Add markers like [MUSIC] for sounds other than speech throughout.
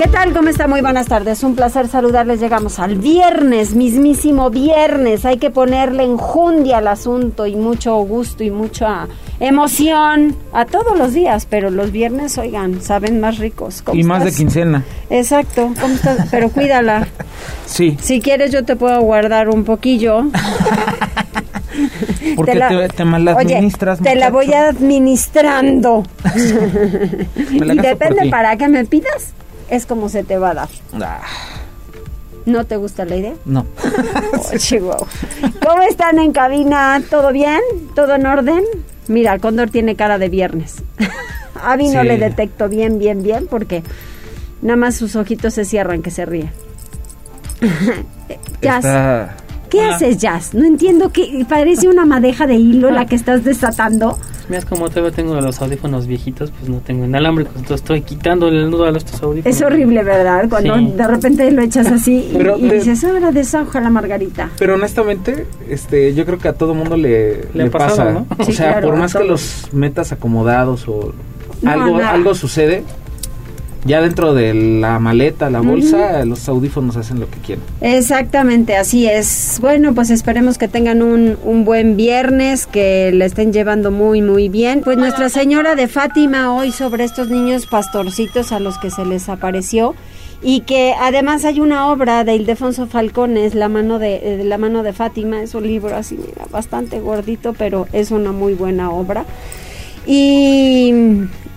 ¿Qué tal? ¿Cómo está? Muy buenas tardes. Un placer saludarles. Llegamos al viernes, mismísimo viernes. Hay que ponerle enjundia al asunto y mucho gusto y mucha emoción a todos los días, pero los viernes, oigan, saben más ricos. ¿Cómo y más de quincena. Exacto. ¿Cómo estás? Pero cuídala. [LAUGHS] Sí. Si quieres, yo te puedo guardar un poquillo. [LAUGHS] Porque te, la, te, administras. te la voy administrando. [LAUGHS] y depende para qué me pidas es como se te va a dar. Ah. ¿No te gusta la idea? No. [LAUGHS] Oh, ¿Cómo están en cabina? ¿Todo bien? ¿Todo en orden? Mira, el cóndor tiene cara de viernes. [LAUGHS] a mí no le detecto bien, bien, bien, porque nada más sus ojitos se cierran que se ríe. [LAUGHS] Jazz. ¿Qué haces, Jazz? No entiendo que parece una madeja de hilo la que estás desatando. Mira, como todavía tengo los audífonos viejitos, pues no tengo inalámbricos, entonces estoy quitando el nudo a estos audífonos. Es horrible, ¿verdad? Cuando de repente lo echas así y, dices, ahora desahoja la margarita. Pero honestamente, este, yo creo que a todo mundo le, le, pasa, ¿no? O sea, por más que los metas acomodados o algo, algo sucede, ya dentro de la maleta, la bolsa, los audífonos hacen lo que quieren. Exactamente, así es. Bueno, pues esperemos que tengan un, un buen viernes, que le estén llevando muy, muy bien. Pues Nuestra Señora de Fátima hoy sobre estos niños pastorcitos a los que se les apareció y que además hay una obra de Ildefonso Falcones, La mano de, la mano de Fátima, es un libro así, mira, bastante gordito, pero es una muy buena obra. Y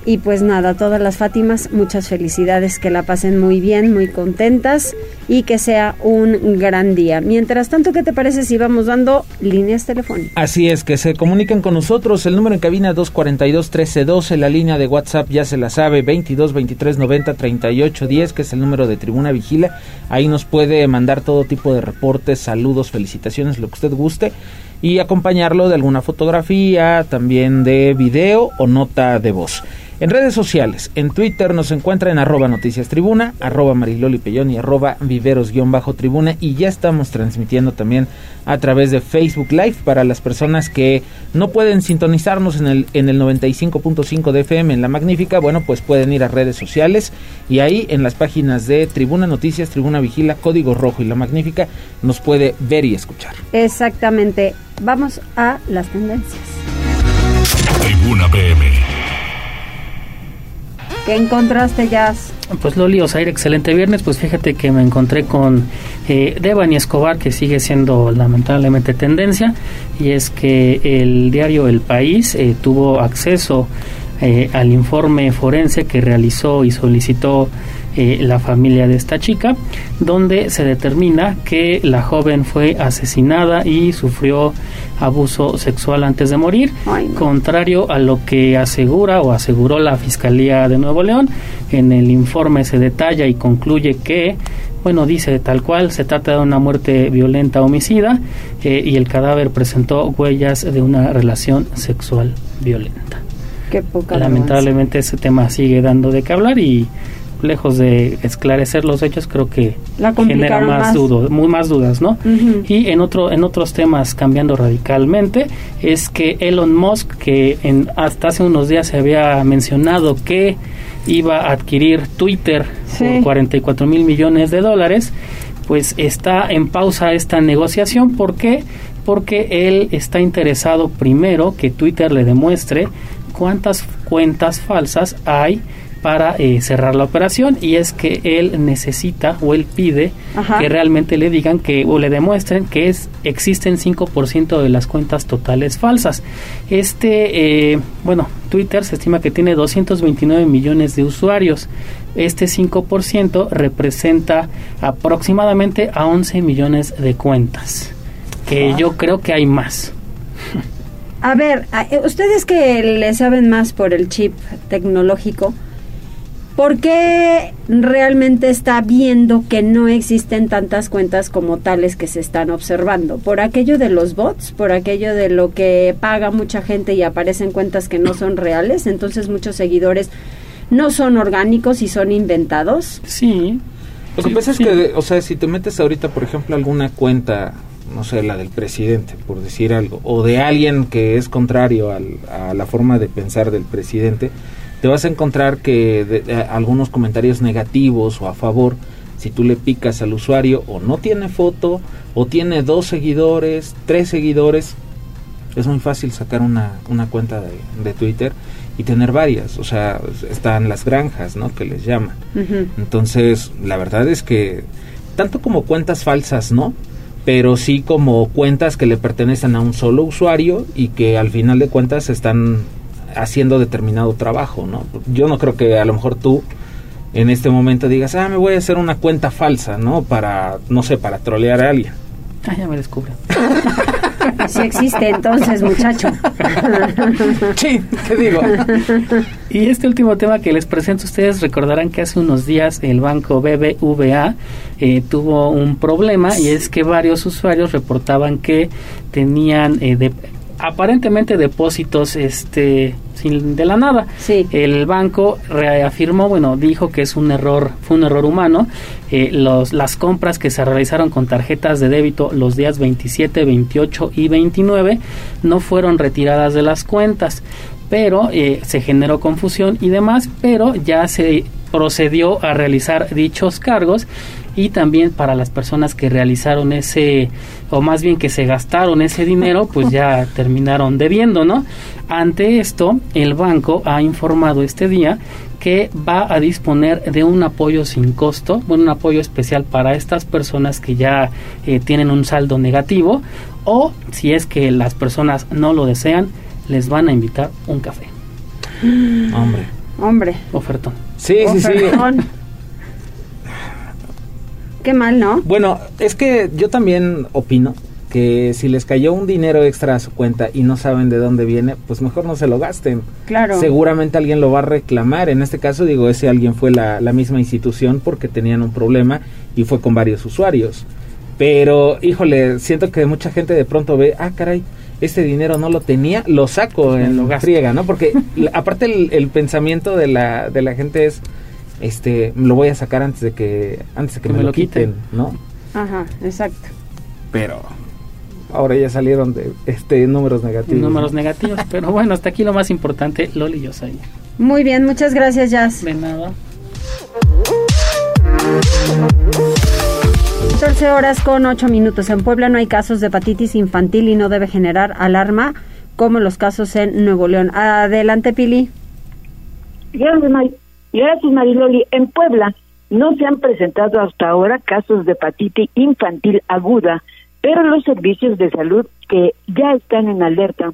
y pues nada, todas las Fátimas, muchas felicidades, que la pasen muy bien, muy contentas y que sea un gran día. Mientras tanto, ¿qué te parece si vamos dando líneas telefónicas? Así es, que se comuniquen con nosotros. El número en cabina 242-1312, la línea de WhatsApp ya se la sabe, 22 23 90 38 10, que es el número de Tribuna Vigila. Ahí nos puede mandar todo tipo de reportes, saludos, felicitaciones, lo que usted guste y acompañarlo de alguna fotografía, también de video o nota de voz. En redes sociales, en Twitter nos encuentra en arroba noticias tribuna, arroba mariloli pellón y arroba viveros-tribuna y ya estamos transmitiendo también a través de Facebook Live para las personas que no pueden sintonizarnos en el, en el 95.5 de FM en La Magnífica, bueno pues pueden ir a redes sociales y ahí en las páginas de Tribuna Noticias, Tribuna Vigila, Código Rojo y La Magnífica nos puede ver y escuchar. Exactamente, vamos a las tendencias. Tribuna PM. ¿Qué encontraste, Jazz? Pues Loli Osair, excelente viernes. Pues fíjate que me encontré con eh, Devani Escobar, que sigue siendo lamentablemente tendencia, y es que el diario El País eh, tuvo acceso eh, al informe forense que realizó y solicitó eh, la familia de esta chica, donde se determina que la joven fue asesinada y sufrió abuso sexual antes de morir, contrario a lo que asegura o aseguró la Fiscalía de Nuevo León. En el informe se detalla y concluye que bueno, dice tal cual, se trata de una muerte violenta homicida eh, y el cadáver presentó huellas de una relación sexual violenta. Qué poca Lamentablemente ese tema sigue dando de qué hablar y lejos de esclarecer los hechos, creo que genera más, Dudo, muy más dudas, ¿no? Y en otro en otros temas cambiando radicalmente es que Elon Musk, que en, hasta hace unos días se había mencionado que iba a adquirir Twitter por 44 mil millones de dólares, pues está en pausa esta negociación. ¿Por qué? Porque él está interesado primero que Twitter le demuestre cuántas cuentas falsas hay para eh, cerrar la operación y es que él necesita o él pide que realmente le digan que o le demuestren que es existen 5% de las cuentas totales falsas. Este, eh, bueno, Twitter se estima que tiene 229 millones de usuarios. Este 5% representa aproximadamente a 11 millones de cuentas, que yo creo que hay más. [LAUGHS] A ver, eh, ustedes que le saben más por el chip tecnológico, ¿Por qué realmente está viendo que no existen tantas cuentas como tales que se están observando? ¿Por aquello de los bots? ¿Por aquello de lo que paga mucha gente y aparecen cuentas que no son reales? Entonces muchos seguidores no son orgánicos y son inventados. Sí. Lo que pasa es que, o sea, si te metes ahorita, por ejemplo, alguna cuenta, no sé, la del presidente, por decir algo, o de alguien que es contrario a la forma de pensar del presidente, te vas a encontrar que algunos comentarios negativos o a favor, si tú le picas al usuario o no tiene foto o tiene dos seguidores, tres seguidores, es muy fácil sacar una, una cuenta de, Twitter y tener varias. O sea, están las granjas, ¿no? Que les llaman. Entonces, la verdad es que tanto como cuentas falsas, ¿no? Pero sí como cuentas que le pertenecen a un solo usuario y que al final de cuentas están haciendo determinado trabajo, ¿no? Yo no creo que a lo mejor tú en este momento digas, ah, me voy a hacer una cuenta falsa, ¿no? Para, no sé, para trolear a alguien. Ah, ya me descubre. [LAUGHS] sí existe entonces, muchacho. sí, ¿qué digo? Y este último tema que les presento, ustedes recordarán que hace unos días el banco BBVA eh, tuvo un problema y es que varios usuarios reportaban que tenían eh, de, aparentemente depósitos este sin de la nada. Sí. El banco reafirmó, bueno, dijo que es un error, fue un error humano. Eh, los, las compras que se realizaron con tarjetas de débito los días 27, 28 y 29 no fueron retiradas de las cuentas, pero eh, se generó confusión y demás, pero ya se procedió a realizar dichos cargos y también para las personas que realizaron ese, o más bien que se gastaron ese dinero, pues ya [LAUGHS] terminaron debiendo, ¿no? Ante esto, el banco ha informado este día que va a disponer de un apoyo sin costo, bueno, un apoyo especial para estas personas que ya eh, tienen un saldo negativo o si es que las personas no lo desean, les van a invitar un café. Hombre. Hombre. Ofertón. Sí, sí, sí. Qué mal, ¿no? Bueno, es que yo también opino que si les cayó un dinero extra a su cuenta y no saben de dónde viene, pues mejor no se lo gasten. Claro. Seguramente alguien lo va a reclamar. En este caso, digo, ese alguien fue la, la misma institución porque tenían un problema y fue con varios usuarios. Pero, híjole, siento que mucha gente de pronto ve, ah, caray, este dinero no lo tenía, lo saco en lo friega, ¿no? Porque [LAUGHS] aparte el, el, pensamiento de la, de la gente es, este lo voy a sacar antes de que antes de que, me, lo quiten, ¿no? Ajá, exacto. Pero ahora ya salieron de este números negativos. Números negativos, pero bueno, hasta aquí lo más importante, Loli y yo soy. Muy bien, muchas gracias, Jazz. De nada. 14 horas con 8 minutos. En Puebla no hay casos de hepatitis infantil y no debe generar alarma como los casos en Nuevo León. Adelante, Pili. Gracias, Gracias, Mariloli. En Puebla no se han presentado hasta ahora casos de hepatitis infantil aguda, pero los servicios de salud que ya están en alerta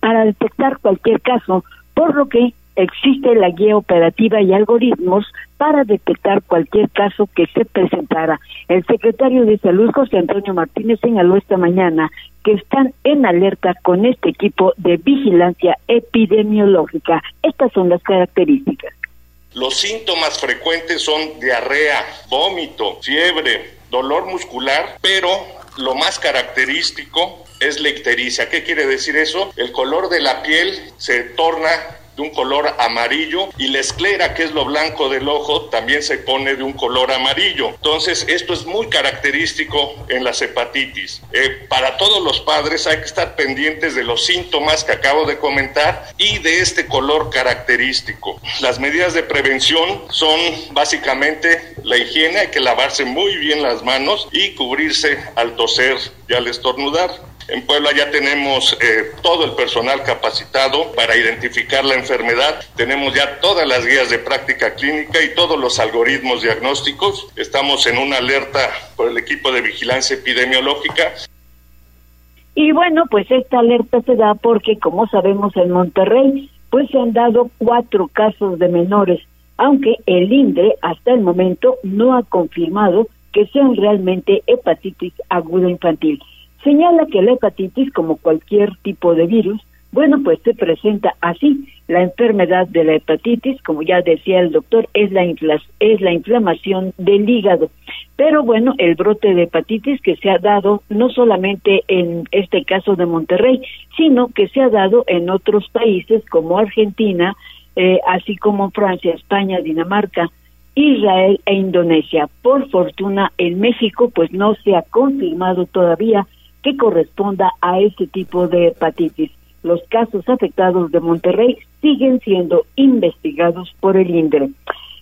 para detectar cualquier caso, por lo que existe la guía operativa y algoritmos para detectar cualquier caso que se presentara. El secretario de Salud, José Antonio Martínez, señaló esta mañana que están en alerta con este equipo de vigilancia epidemiológica. Estas son las características. Los síntomas frecuentes son diarrea, vómito, fiebre, dolor muscular, pero lo más característico es la ictericia. ¿Qué quiere decir eso? El color de la piel se torna de un color amarillo y la esclera, que es lo blanco del ojo, también se pone de un color amarillo. Entonces, esto es muy característico en las hepatitis. Eh, para todos los padres hay que estar pendientes de los síntomas que acabo de comentar y de este color característico. Las medidas de prevención son básicamente la higiene, hay que lavarse muy bien las manos y cubrirse al toser y al estornudar. En Puebla ya tenemos eh, todo el personal capacitado para identificar la enfermedad. Tenemos ya todas las guías de práctica clínica y todos los algoritmos diagnósticos. Estamos en una alerta por el equipo de vigilancia epidemiológica. Y bueno, pues esta alerta se da porque, como sabemos, en Monterrey, pues se han dado cuatro casos de menores, aunque el INDRE hasta el momento no ha confirmado que sean realmente hepatitis aguda infantil. Señala que la hepatitis, como cualquier tipo de virus, bueno, pues se presenta así. La enfermedad de la hepatitis, como ya decía el doctor, es la, es la inflamación del hígado. Pero bueno, el brote de hepatitis que se ha dado no solamente en este caso de Monterrey, sino que se ha dado en otros países como Argentina, eh, así como Francia, España, Dinamarca, Israel e Indonesia. Por fortuna, en México, pues no se ha confirmado todavía que corresponda a ese tipo de hepatitis. Los casos afectados de Monterrey siguen siendo investigados por el INDRE.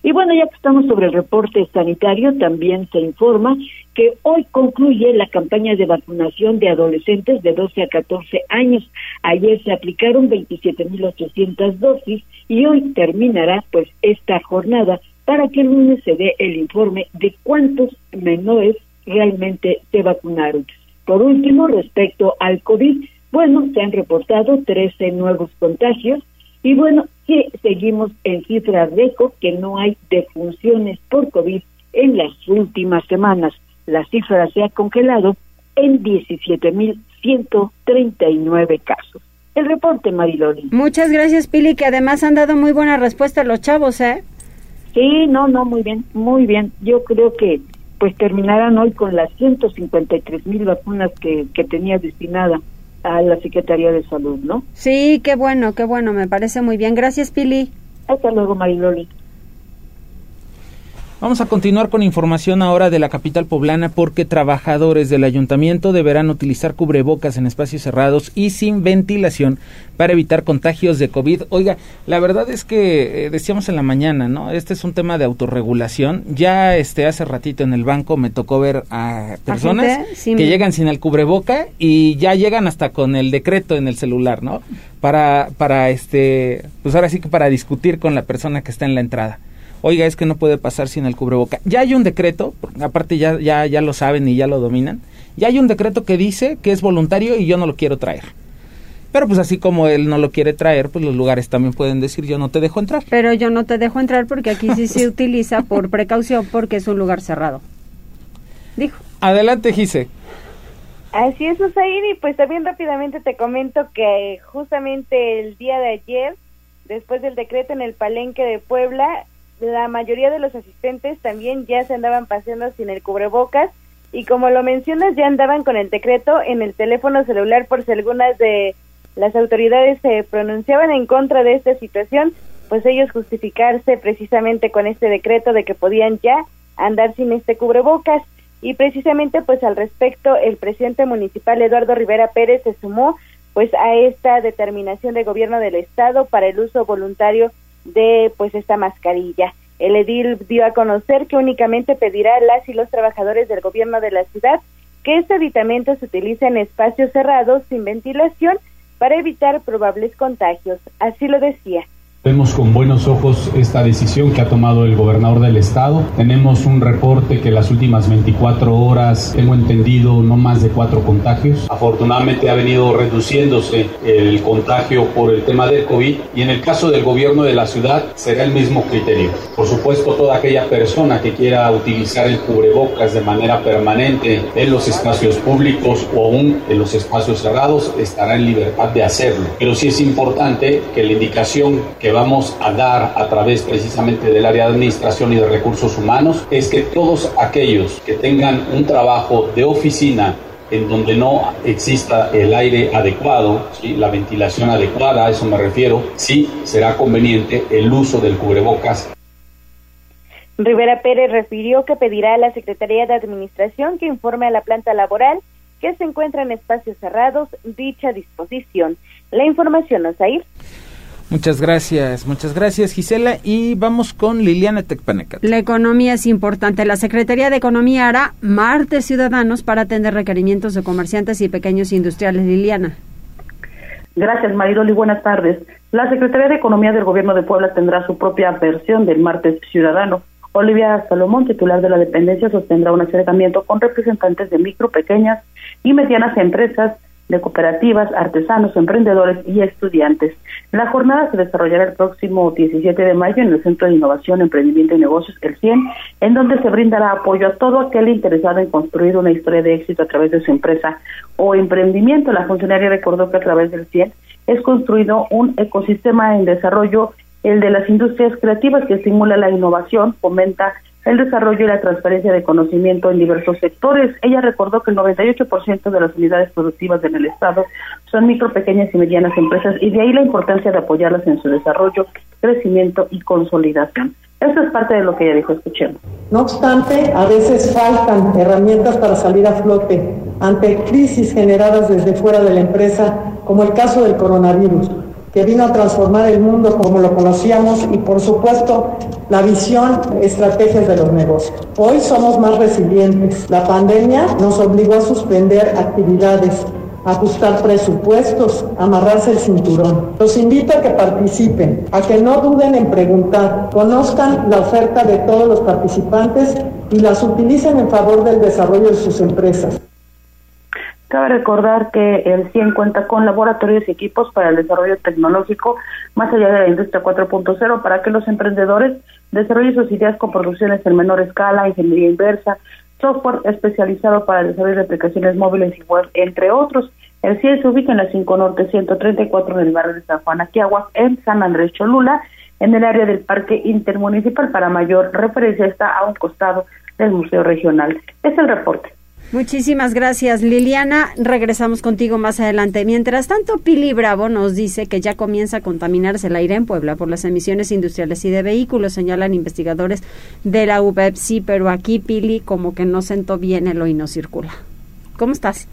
Y bueno, ya que estamos sobre el reporte sanitario, también se informa que hoy concluye la campaña de vacunación de adolescentes de 12 a 14 años. Ayer se aplicaron 27.800 dosis y hoy terminará pues esta jornada para que el lunes se dé el informe de cuántos menores realmente se vacunaron. Por último, respecto al COVID, bueno, se han reportado 13 nuevos contagios y bueno, que seguimos en cifras récord que no hay defunciones por COVID en las últimas semanas. La cifra se ha congelado en 17.139 casos. El reporte, Mariloli. Muchas gracias, Pili, que además han dado muy buena respuesta a los chavos, ¿eh? Sí, no, no, muy bien, muy bien. Yo creo que pues terminarán hoy con las 153 mil vacunas que, que tenía destinada a la Secretaría de Salud, ¿no? Sí, qué bueno, qué bueno, me parece muy bien. Gracias, Pili. Hasta luego, Mariloli. Vamos a continuar con información ahora de la capital poblana porque trabajadores del ayuntamiento deberán utilizar cubrebocas en espacios cerrados y sin ventilación para evitar contagios de COVID. Oiga, la verdad es que eh, decíamos en la mañana, ¿no? Este es un tema de autorregulación. Ya este hace ratito en el banco me tocó ver a personas que llegan sin el cubreboca y ya llegan hasta con el decreto en el celular, ¿no? Para para este pues ahora sí que para discutir con la persona que está en la entrada oiga, es que no puede pasar sin el cubreboca. Ya hay un decreto, aparte ya, ya, ya lo saben y ya lo dominan, ya hay un decreto que dice que es voluntario y yo no lo quiero traer. Pero pues así como él no lo quiere traer, pues los lugares también pueden decir yo no te dejo entrar. Pero yo no te dejo entrar porque aquí sí se [LAUGHS] utiliza por precaución porque es un lugar cerrado. Dijo. Adelante, Gise. Así es, Usair, y pues también rápidamente te comento que justamente el día de ayer, después del decreto en el Palenque de Puebla, la mayoría de los asistentes también ya se andaban paseando sin el cubrebocas y como lo mencionas ya andaban con el decreto en el teléfono celular por si algunas de las autoridades se pronunciaban en contra de esta situación, pues ellos justificarse precisamente con este decreto de que podían ya andar sin este cubrebocas. Y precisamente pues al respecto el presidente municipal Eduardo Rivera Pérez se sumó pues a esta determinación del gobierno del estado para el uso voluntario de pues esta mascarilla. El edil dio a conocer que únicamente pedirá a las y los trabajadores del gobierno de la ciudad que este aditamento se utilice en espacios cerrados sin ventilación para evitar probables contagios. Así lo decía. Vemos con buenos ojos esta decisión que ha tomado el gobernador del estado. Tenemos un reporte que las últimas 24 horas, tengo entendido, no más de cuatro contagios. Afortunadamente ha venido reduciéndose el contagio por el tema del COVID y en el caso del gobierno de la ciudad será el mismo criterio. Por supuesto, toda aquella persona que quiera utilizar el cubrebocas de manera permanente en los espacios públicos o aún en los espacios cerrados estará en libertad de hacerlo. Pero sí es importante que la indicación que vamos a dar a través precisamente del área de administración y de recursos humanos es que todos aquellos que tengan un trabajo de oficina en donde no exista el aire adecuado, la ventilación adecuada, a eso me refiero, sí será conveniente el uso del cubrebocas. Rivera Pérez refirió que pedirá a la Secretaría de Administración que informe a la planta laboral que se encuentra en espacios cerrados dicha disposición. La información, ir. Muchas gracias, muchas gracias Gisela y vamos con Liliana Tecpanecat. La economía es importante. La Secretaría de Economía hará martes ciudadanos para atender requerimientos de comerciantes y pequeños industriales. Liliana. Gracias Maridoli, buenas tardes. La Secretaría de Economía del Gobierno de Puebla tendrá su propia versión del martes ciudadano. Olivia Salomón, titular de la dependencia, sostendrá un acercamiento con representantes de micro, pequeñas y medianas empresas de cooperativas, artesanos, emprendedores y estudiantes. La jornada se desarrollará el próximo 17 de mayo en el Centro de Innovación, Emprendimiento y Negocios, el CIEN, en donde se brindará apoyo a todo aquel interesado en construir una historia de éxito a través de su empresa o emprendimiento. La funcionaria recordó que a través del CIEN es construido un ecosistema en desarrollo, el de las industrias creativas que estimula la innovación, fomenta el desarrollo y la transferencia de conocimiento en diversos sectores. Ella recordó que el 98% de las unidades productivas en el Estado son micro, pequeñas y medianas empresas y de ahí la importancia de apoyarlas en su desarrollo, crecimiento y consolidación. Eso es parte de lo que ella dijo, escuchemos. No obstante, a veces faltan herramientas para salir a flote ante crisis generadas desde fuera de la empresa, como el caso del coronavirus que vino a transformar el mundo como lo conocíamos y por supuesto la visión, estrategias de los negocios. Hoy somos más resilientes. La pandemia nos obligó a suspender actividades, ajustar presupuestos, amarrarse el cinturón. Los invito a que participen, a que no duden en preguntar, conozcan la oferta de todos los participantes y las utilicen en favor del desarrollo de sus empresas. Cabe recordar que el CIEN cuenta con laboratorios y equipos para el desarrollo tecnológico más allá de la industria 4.0 para que los emprendedores desarrollen sus ideas con producciones en menor escala, ingeniería inversa, software especializado para el desarrollo de aplicaciones móviles y web, entre otros. El CIEN se ubica en la 5 Norte 134 en el barrio de San Juan Aquiaguas, en San Andrés Cholula, en el área del Parque Intermunicipal. Para mayor referencia está a un costado del Museo Regional. Es el reporte. Muchísimas gracias, Liliana. Regresamos contigo más adelante. Mientras tanto, Pili Bravo nos dice que ya comienza a contaminarse el aire en Puebla por las emisiones industriales y de vehículos, señalan investigadores de la UBEPSI, pero aquí Pili como que no sentó bien el hoy no circula. ¿Cómo estás?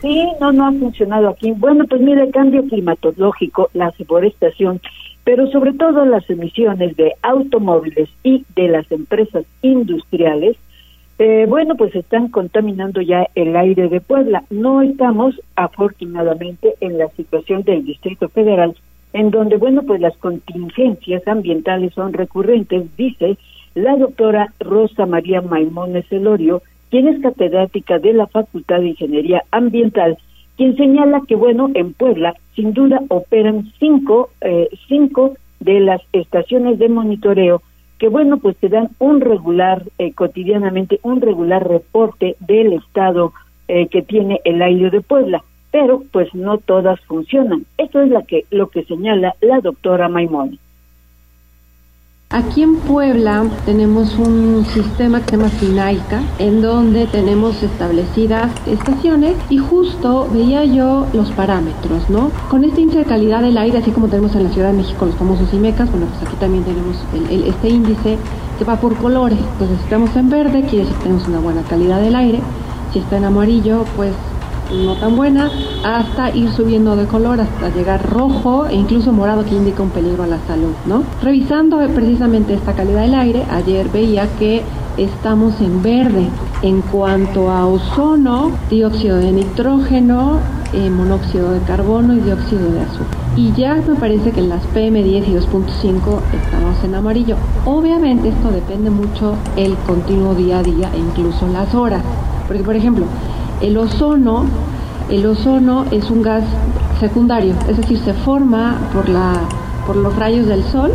Sí, no, no ha funcionado aquí. Bueno, pues mire, el cambio climatológico, la deforestación, pero sobre todo las emisiones de automóviles y de las empresas industriales, eh, bueno, pues están contaminando ya el aire de Puebla. No estamos, afortunadamente, en la situación del Distrito Federal, en donde, bueno, pues las contingencias ambientales son recurrentes, dice la doctora Rosa María Maimones Elorio, quien es catedrática de la Facultad de Ingeniería Ambiental, quien señala que, bueno, en Puebla, sin duda, operan cinco, eh, cinco de las estaciones de monitoreo que bueno, pues te dan un regular, eh, cotidianamente, un regular reporte del estado eh, que tiene el aire de Puebla, pero pues no todas funcionan. Esto es la que, lo que señala la doctora Maimón. Aquí en Puebla tenemos un sistema que se llama Sinaica, en donde tenemos establecidas estaciones y justo veía yo los parámetros, ¿no? Con este índice de calidad del aire, así como tenemos en la Ciudad de México los famosos IMECAS, bueno, pues aquí también tenemos este índice que va por colores. Entonces, si estamos en verde, quiere decir que tenemos una buena calidad del aire. Si está en amarillo, pues no tan buena, hasta ir subiendo de color hasta llegar rojo e incluso morado que indica un peligro a la salud, ¿no? Revisando precisamente esta calidad del aire, ayer veía que estamos en verde en cuanto a ozono, dióxido de nitrógeno, eh, monóxido de carbono y dióxido de azufre. Y ya me parece que en las PM10 y 2.5 estamos en amarillo. Obviamente esto depende mucho el continuo día a día e incluso las horas. Porque por ejemplo, el ozono, el ozono es un gas secundario, es decir, se forma por, la, por los rayos del sol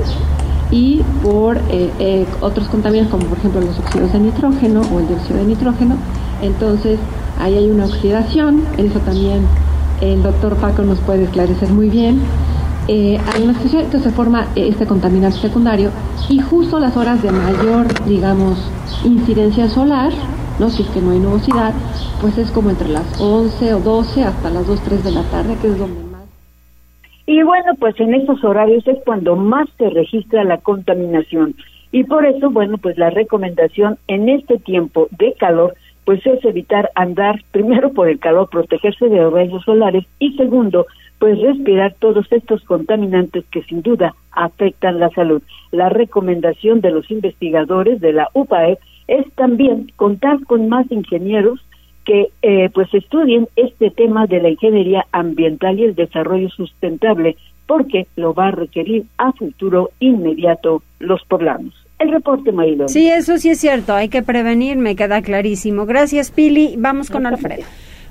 y por eh, eh, otros contaminantes como por ejemplo los óxidos de nitrógeno o el dióxido de nitrógeno. Entonces ahí hay una oxidación, eso también el doctor Paco nos puede esclarecer muy bien. Eh, hay una oxidación, entonces se forma este contaminante secundario y justo las horas de mayor, digamos, incidencia solar, ¿no? Si es que no hay nubosidad, pues es como entre las 11 o 12 hasta las 2, 3 de la tarde, que es donde más. Y bueno, pues en esos horarios es cuando más se registra la contaminación. Y por eso, bueno, pues la recomendación en este tiempo de calor, pues es evitar andar primero por el calor, protegerse de los rayos solares y segundo, pues respirar todos estos contaminantes que sin duda afectan la salud. La recomendación de los investigadores de la UPAE es también contar con más ingenieros que eh, pues estudien este tema de la ingeniería ambiental y el desarrollo sustentable, porque lo va a requerir a futuro inmediato los poblanos. El reporte, Marilo. Sí, eso sí es cierto, hay que prevenir, me queda clarísimo. Gracias, Pili. Vamos con Alfredo.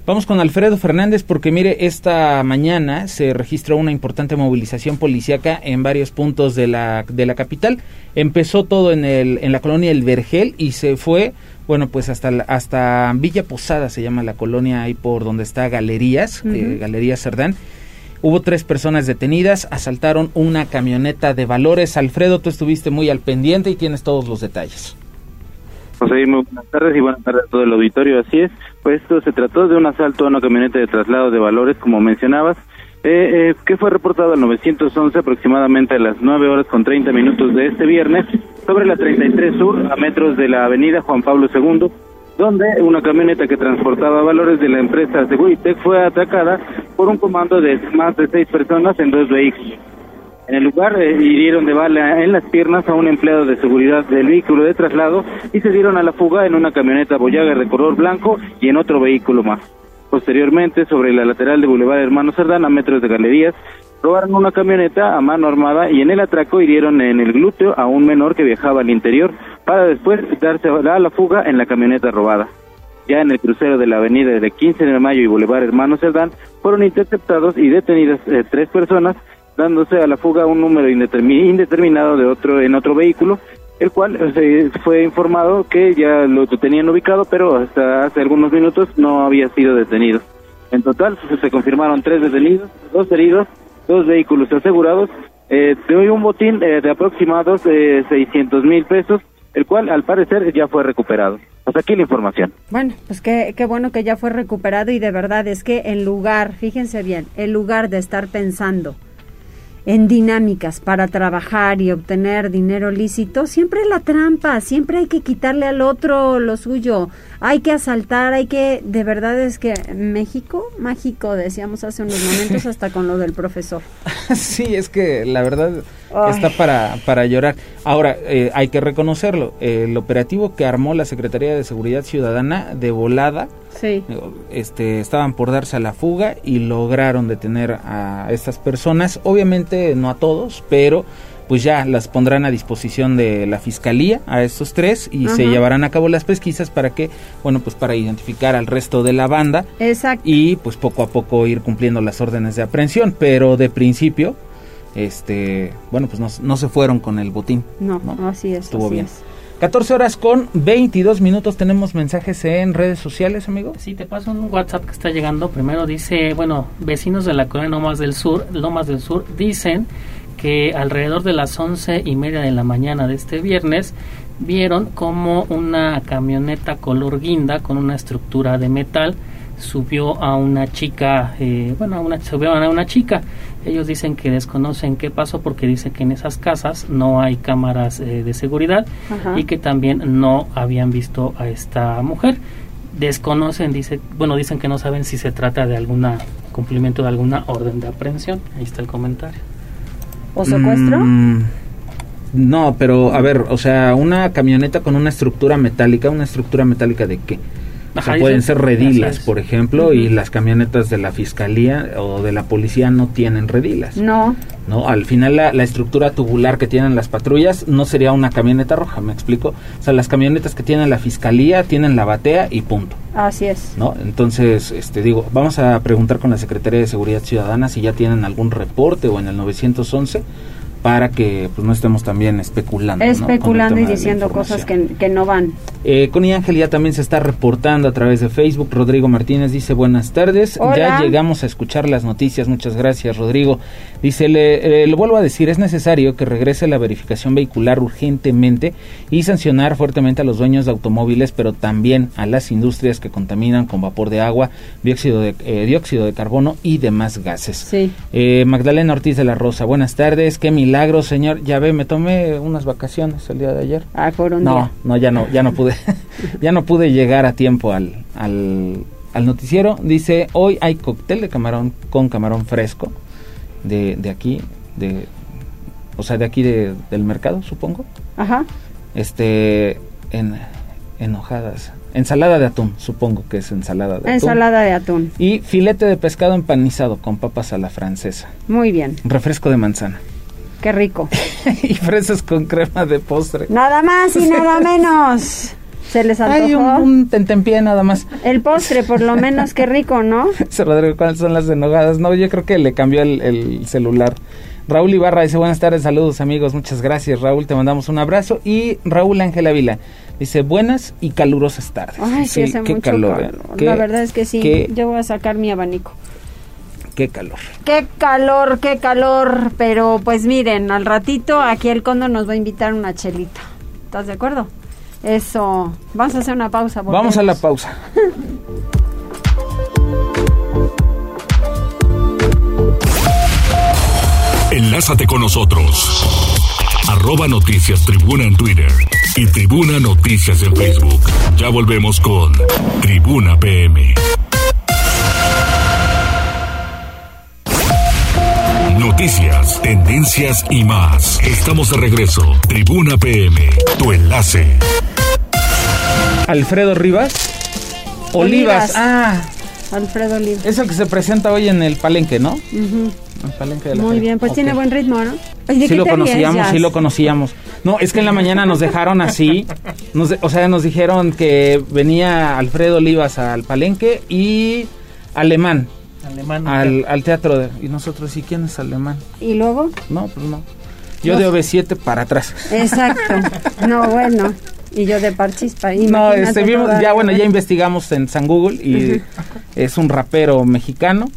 Vamos con Alfredo Fernández porque mire, esta mañana se registró una importante movilización policíaca en varios puntos de la, de la capital. Empezó todo en, el, en la colonia El Vergel y se fue, bueno, pues hasta, hasta Villa Posada se llama la colonia ahí por donde está Galerías, eh, Galerías Cerdán. Hubo tres personas detenidas, asaltaron una camioneta de valores. Alfredo, tú estuviste muy al pendiente y tienes todos los detalles. José, muy buenas tardes y buenas tardes a todo el auditorio. Así es, pues esto se trató de un asalto a una camioneta de traslado de valores, como mencionabas, eh, eh, que fue reportado al 911 aproximadamente a las 9 horas con 30 minutos de este viernes sobre la 33 Sur, a metros de la avenida Juan Pablo II, donde una camioneta que transportaba valores de la empresa Seguritec fue atacada por un comando de más de seis personas en dos vehículos. En el lugar eh, hirieron de bala en las piernas a un empleado de seguridad del vehículo de traslado y se dieron a la fuga en una camioneta Boyaga de color blanco y en otro vehículo más. Posteriormente, sobre la lateral de Boulevard Hermano Cerdán, a metros de galerías, robaron una camioneta a mano armada y en el atraco hirieron en el glúteo a un menor que viajaba al interior para después darse a la fuga en la camioneta robada. Ya en el crucero de la avenida de 15 de mayo y Boulevard Hermano Cerdán fueron interceptados y detenidas eh, tres personas dándose a la fuga un número indeterminado de otro en otro vehículo el cual eh, se fue informado que ya lo tenían ubicado, pero hasta hace algunos minutos no había sido detenido. En total se confirmaron tres detenidos, dos heridos, dos vehículos asegurados, eh, de un botín eh, de aproximados eh, 600 mil pesos, el cual al parecer ya fue recuperado. Hasta aquí la información. Bueno, pues qué, qué bueno que ya fue recuperado y de verdad es que en lugar, fíjense bien, en lugar de estar pensando en dinámicas para trabajar y obtener dinero lícito, siempre la trampa, siempre hay que quitarle al otro lo suyo, hay que asaltar, hay que, de verdad es que México, mágico, decíamos hace unos momentos [LAUGHS] hasta con lo del profesor. sí, es que la verdad está para, para llorar. Ahora, eh, hay que reconocerlo, el operativo que armó la Secretaría de Seguridad Ciudadana de volada, Sí. Este, estaban por darse a la fuga y lograron detener a estas personas. Obviamente no a todos, pero pues ya las pondrán a disposición de la fiscalía a estos tres y se llevarán a cabo las pesquisas para que, bueno, pues para identificar al resto de la banda. Exacto. Y pues poco a poco ir cumpliendo las órdenes de aprehensión, pero de principio, este, bueno, pues no, no se fueron con el botín. No, así es. Estuvo así bien. es. 14 horas con 22 minutos. Tenemos mensajes en redes sociales, amigo. Sí, te paso un WhatsApp que está llegando. Primero dice, bueno, vecinos de la colonia Lomas del Sur, Lomas del Sur, dicen que alrededor de las once y media de la mañana de este viernes vieron como una camioneta color guinda con una estructura de metal subió a una chica, eh, bueno, a una, subió a una chica. Ellos dicen que desconocen qué pasó porque dicen que en esas casas no hay cámaras eh, de seguridad Ajá. y que también no habían visto a esta mujer. Desconocen, dice, bueno, dicen que no saben si se trata de alguna cumplimiento de alguna orden de aprehensión. Ahí está el comentario. ¿O secuestro? Mm, no, pero a ver, o sea, una camioneta con una estructura metálica, ¿una estructura metálica de qué? O sea, pueden ser redilas, por ejemplo, y las camionetas de la fiscalía o de la policía no tienen redilas. No. ¿no? Al final la, la estructura tubular que tienen las patrullas no sería una camioneta roja, ¿me explico? O sea, las camionetas que tienen la fiscalía tienen la batea y punto, Así es. ¿no? Entonces, este digo, vamos a preguntar con la Secretaría de Seguridad Ciudadana si ya tienen algún reporte o en el 911 para que pues no estemos también especulando. Especulando y diciendo cosas que, que no van. Eh, Connie Ángel ya también se está reportando a través de Facebook. Rodrigo Martínez dice buenas tardes. Hola. Ya llegamos a escuchar las noticias. Muchas gracias, Rodrigo. Dice, le, eh, le vuelvo a decir, es necesario que regrese la verificación vehicular urgentemente y sancionar fuertemente a los dueños de automóviles, pero también a las industrias que contaminan con vapor de agua, dióxido de, eh, dióxido de carbono y demás gases. Sí. Eh, Magdalena Ortiz de la Rosa, buenas tardes. Qué milagro, señor. Ya ve, me tomé unas vacaciones el día de ayer. Ah, por un No, día. no, ya no, ya no pude, [LAUGHS] ya no pude llegar a tiempo al, al, al noticiero. Dice, hoy hay cóctel de camarón con camarón fresco de, de aquí, de, o sea, de aquí de, del mercado, supongo. Ajá. Este, en, en hojadas, ensalada de atún, supongo que es ensalada de atún. Ensalada de atún. Y filete de pescado empanizado con papas a la francesa. Muy bien. Refresco de manzana. Qué rico. [LAUGHS] y fresas con crema de postre. Nada más y nada [LAUGHS] menos. ¿Se les Hay un, antojó? un tentempié nada más. El postre, por lo menos, qué rico, ¿no? [LAUGHS] Dice Rodrigo, ¿cuáles son las enojadas? No, yo creo que le cambió el, el celular. Raúl Ibarra dice, buenas tardes, saludos amigos, muchas gracias Raúl, te mandamos un abrazo. Y Raúl Ángel Ávila dice, buenas y calurosas tardes. Ay, sí, hace qué mucho calor. calor. ¿eh? Qué- La verdad es que sí. qué- Yo voy a sacar mi abanico. Qué calor. Qué calor, qué calor. Pero pues miren, al ratito aquí el Condo nos va a invitar una chelita. ¿Estás de acuerdo? Eso. Vamos a hacer una pausa. Vamos a la pausa. [LAUGHS] Enlázate con nosotros. Arroba Noticias Tribuna en Twitter y Tribuna Noticias en Facebook. Ya volvemos con Tribuna PM. Noticias, tendencias y más. Estamos de regreso. Tribuna PM, tu enlace. Alfredo Rivas. Olivas. Ah. Alfredo Olivas. Es el que se presenta hoy en el palenque, ¿no? Muy bien, pues tiene buen ritmo, ¿no? sí lo conocíamos, sí lo conocíamos. No, es que en la mañana nos dejaron así, [LAUGHS] o sea, nos dijeron que venía Alfredo Olivas al palenque y Alemán. Alemán. Al, teatro. De, y nosotros, ¿y quién es Alemán? ¿Y luego? No, pues no. Yo de OV7 para atrás. Exacto. No, bueno. Y yo de Parchis para No, este, ya bueno, ya investigamos en San Google y es un rapero mexicano.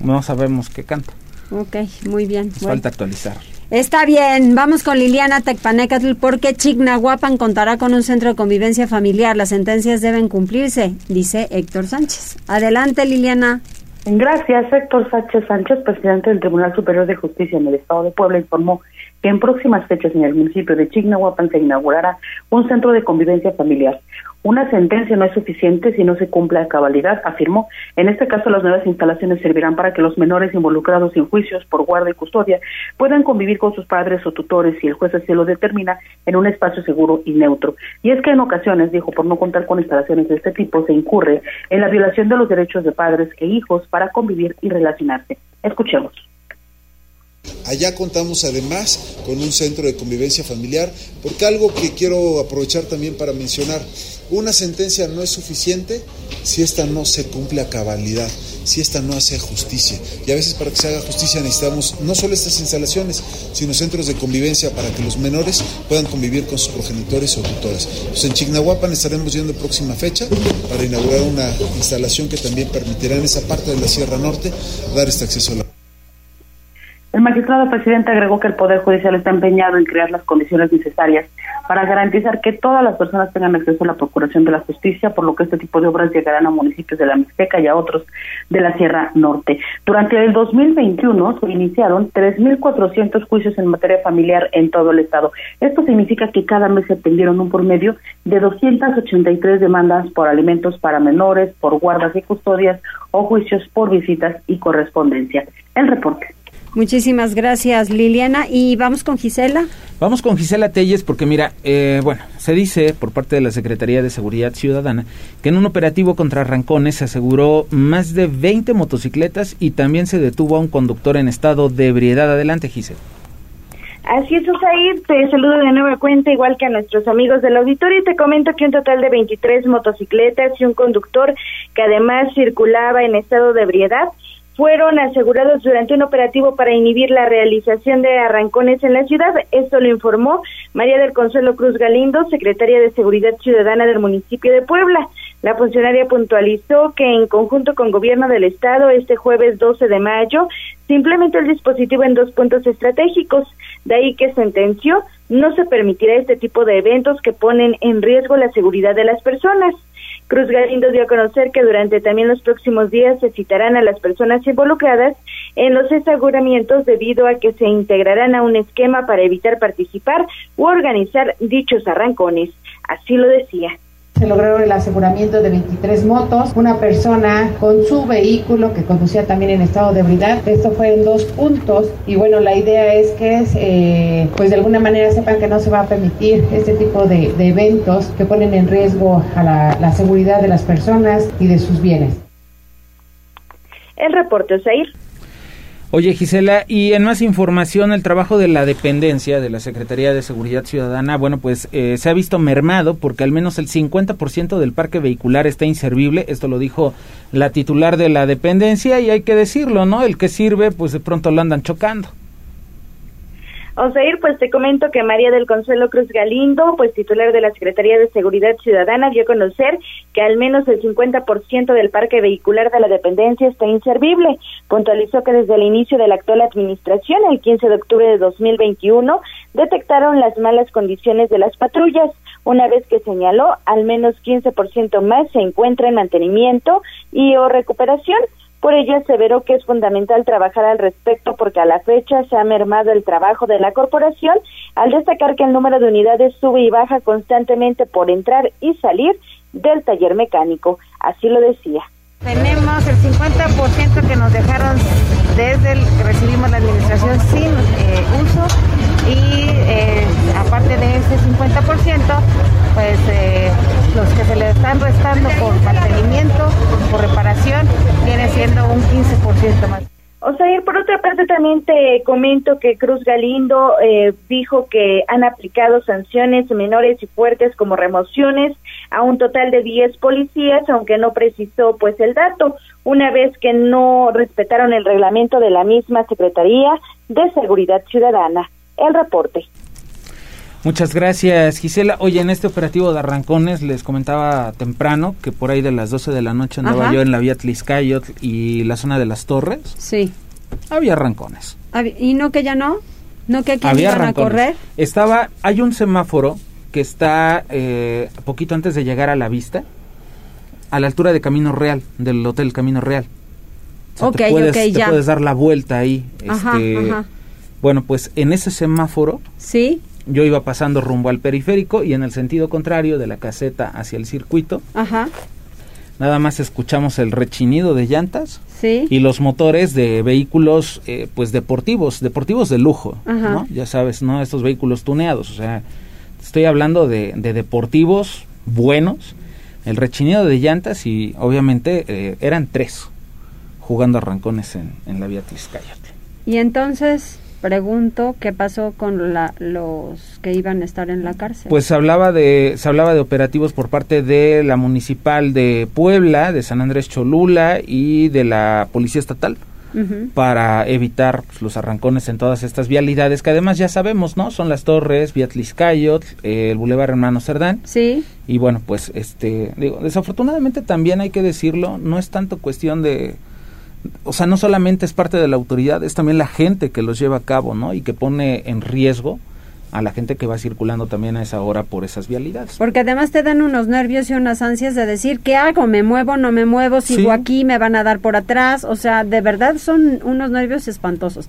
No sabemos qué canta. Ok, muy bien. Falta actualizar. Está bien, vamos con Liliana Tecpanecatl porque Chignahuapan contará con un centro de convivencia familiar. Las sentencias deben cumplirse, dice Héctor Sánchez. Adelante, Liliana. Gracias. Héctor Sánchez Sánchez, presidente del Tribunal Superior de Justicia en el Estado de Puebla, informó que en próximas fechas en el municipio de Chignahuapan se inaugurará un centro de convivencia familiar. Una sentencia no es suficiente si no se cumple a cabalidad, afirmó. En este caso, las nuevas instalaciones servirán para que los menores involucrados en juicios por guarda y custodia puedan convivir con sus padres o tutores si el juez así lo determina en un espacio seguro y neutro. Y es que en ocasiones, dijo, por no contar con instalaciones de este tipo, se incurre en la violación de los derechos de padres e hijos para convivir y relacionarse. Escuchemos. Allá contamos además con un centro de convivencia familiar, porque algo que quiero aprovechar también para mencionar, una sentencia no es suficiente si esta no se cumple a cabalidad, si esta no hace justicia. Y a veces para que se haga justicia necesitamos no solo estas instalaciones, sino centros de convivencia para que los menores puedan convivir con sus progenitores o tutores. Pues en Chignahuapan estaremos yendo próxima fecha para inaugurar una instalación que también permitirá en esa parte de la Sierra Norte dar este acceso a la el magistrado presidente agregó que el Poder Judicial está empeñado en crear las condiciones necesarias para garantizar que todas las personas tengan acceso a la Procuración de la Justicia, por lo que este tipo de obras llegarán a municipios de la Mixteca y a otros de la Sierra Norte. Durante el 2021 se iniciaron 3.400 juicios en materia familiar en todo el Estado. Esto significa que cada mes se atendieron un promedio de 283 demandas por alimentos para menores, por guardas y custodias o juicios por visitas y correspondencia. El reporte. Muchísimas gracias, Liliana. Y vamos con Gisela. Vamos con Gisela Telles porque mira, eh, bueno, se dice por parte de la Secretaría de Seguridad Ciudadana que en un operativo contra Rancones se aseguró más de 20 motocicletas y también se detuvo a un conductor en estado de ebriedad. Adelante, Gisela. Así es, Usaid, te saludo de nueva cuenta, igual que a nuestros amigos del auditorio, y te comento que un total de 23 motocicletas y un conductor que además circulaba en estado de ebriedad fueron asegurados durante un operativo para inhibir la realización de arrancones en la ciudad. Esto lo informó María del Consuelo Cruz Galindo, secretaria de Seguridad Ciudadana del municipio de Puebla. La funcionaria puntualizó que en conjunto con Gobierno del Estado, este jueves 12 de mayo, se implementó el dispositivo en dos puntos estratégicos. De ahí que sentenció, no se permitirá este tipo de eventos que ponen en riesgo la seguridad de las personas. Cruz Galindo dio a conocer que durante también los próximos días se citarán a las personas involucradas en los aseguramientos debido a que se integrarán a un esquema para evitar participar u organizar dichos arrancones. Así lo decía. Se logró el aseguramiento de 23 motos, una persona con su vehículo que conducía también en estado de ebriedad. Esto fue en dos puntos y bueno, la idea es que eh, pues de alguna manera sepan que no se va a permitir este tipo de, eventos que ponen en riesgo a la, la seguridad de las personas y de sus bienes. El reporte, Osair. Oye Gisela, y en más información, el trabajo de la dependencia de la Secretaría de Seguridad Ciudadana, bueno, pues eh, se ha visto mermado porque al menos el 50% del parque vehicular está inservible, esto lo dijo la titular de la dependencia y hay que decirlo, ¿no? El que sirve, pues de pronto lo andan chocando. Osair, pues te comento que María del Consuelo Cruz Galindo, pues titular de la Secretaría de Seguridad Ciudadana, dio a conocer que al menos el 50% del parque vehicular de la dependencia está inservible. Puntualizó que desde el inicio de la actual administración, el 15 de octubre de 2021, detectaron las malas condiciones de las patrullas, una vez que señaló al menos 15% más se encuentra en mantenimiento y o recuperación por ello, aseveró que es fundamental trabajar al respecto porque a la fecha se ha mermado el trabajo de la corporación al destacar que el número de unidades sube y baja constantemente por entrar y salir del taller mecánico. Así lo decía. Tenemos el 50% que nos dejaron desde el que recibimos la administración sin eh, uso y eh, aparte de ese 50%, pues eh, los que se le están restando por mantenimiento, por reparación, viene siendo un 15% más. O sea, por otra parte también te comento que Cruz Galindo eh, dijo que han aplicado sanciones menores y fuertes como remociones a un total de 10 policías, aunque no precisó pues el dato, una vez que no respetaron el reglamento de la misma Secretaría de Seguridad Ciudadana. El reporte. Muchas gracias, Gisela. Oye, en este operativo de arrancones les comentaba temprano que por ahí de las 12 de la noche andaba yo en la vía Tliscayot y la zona de las Torres. Sí. Había arrancones. ¿Y no que ya no? ¿No que aquí Había iban a correr? Estaba, hay un semáforo que está eh, poquito antes de llegar a la vista, a la altura de Camino Real, del Hotel Camino Real. O te puedes, te puedes dar la vuelta ahí. este, Bueno, pues en ese semáforo. Sí yo iba pasando rumbo al periférico y en el sentido contrario de la caseta hacia el circuito. Ajá. Nada más escuchamos el rechinido de llantas sí. y los motores de vehículos eh, pues deportivos, deportivos de lujo, ¿no? Ya sabes, ¿no? Estos vehículos tuneados, o sea, estoy hablando de, deportivos buenos, el rechinido de llantas y obviamente eh, eran tres jugando arrancones en, en la vía Tizcayat. Y entonces pregunto qué pasó con la, los que iban a estar en la cárcel. Pues se hablaba de se hablaba de operativos por parte de la municipal de Puebla, de San Andrés Cholula y de la policía estatal. para evitar pues, los arrancones en todas estas vialidades que además ya sabemos, ¿no? Son las Torres, Viatliscayot, el Boulevard Hermano Cerdán. Sí. Y bueno, pues este digo, desafortunadamente también hay que decirlo, no es tanto cuestión de o sea, no solamente es parte de la autoridad, es también la gente que los lleva a cabo, ¿no? Y que pone en riesgo a la gente que va circulando también a esa hora por esas vialidades. Porque además te dan unos nervios y unas ansias de decir, ¿qué hago? ¿Me muevo? ¿No me muevo? ¿Sigo aquí? ¿Me van a dar por atrás? O sea, de verdad son unos nervios espantosos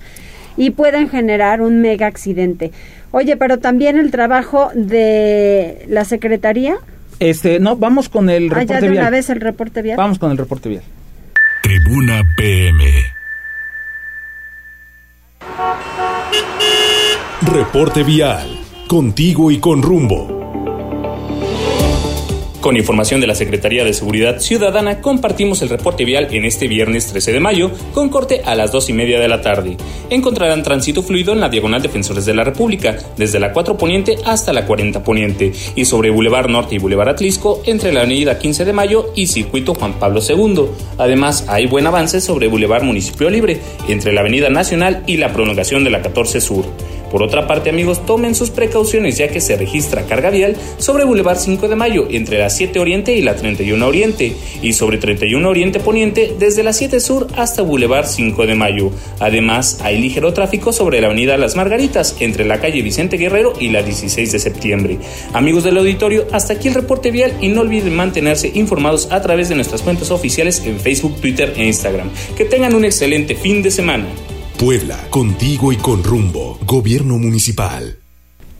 y pueden generar un mega accidente. Oye, pero también el trabajo de la Secretaría. Este, no, vamos con el reporte ah, ya de una vez el reporte vial. Vamos con el reporte vial. Tribuna PM. Reporte vial. Contigo y con rumbo. Con información de la Secretaría de Seguridad Ciudadana, compartimos el reporte vial en este viernes 13 de mayo, con corte a las 2 y media de la tarde. Encontrarán tránsito fluido en la diagonal Defensores de la República, desde la 4 Poniente hasta la 40 Poniente, y sobre Boulevard Norte y Boulevard Atlisco, entre la avenida 15 de Mayo y Circuito Juan Pablo II. Además, hay buen avance sobre Boulevard Municipio Libre, entre la Avenida Nacional y la prolongación de la 14 Sur. Por otra parte, amigos, tomen sus precauciones ya que se registra carga vial sobre Boulevard 5 de Mayo entre la 7 Oriente y la 31 Oriente y sobre 31 Oriente Poniente desde la 7 Sur hasta Boulevard 5 de Mayo. Además, hay ligero tráfico sobre la Avenida Las Margaritas entre la calle Vicente Guerrero y la 16 de septiembre. Amigos del auditorio, hasta aquí el reporte vial y no olviden mantenerse informados a través de nuestras cuentas oficiales en Facebook, Twitter e Instagram. Que tengan un excelente fin de semana. Puebla, contigo y con rumbo. Gobierno Municipal.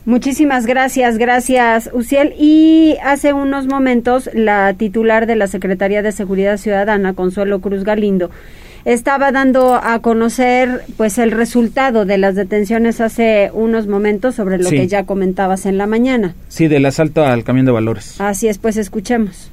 Muchísimas gracias, gracias, Uciel. Y hace unos momentos la titular de la Secretaría de Seguridad Ciudadana, Consuelo Cruz Galindo, estaba dando a conocer pues el resultado de las detenciones hace unos momentos sobre lo que ya comentabas en la mañana. Sí, del asalto al camión de valores. Así es, pues escuchemos.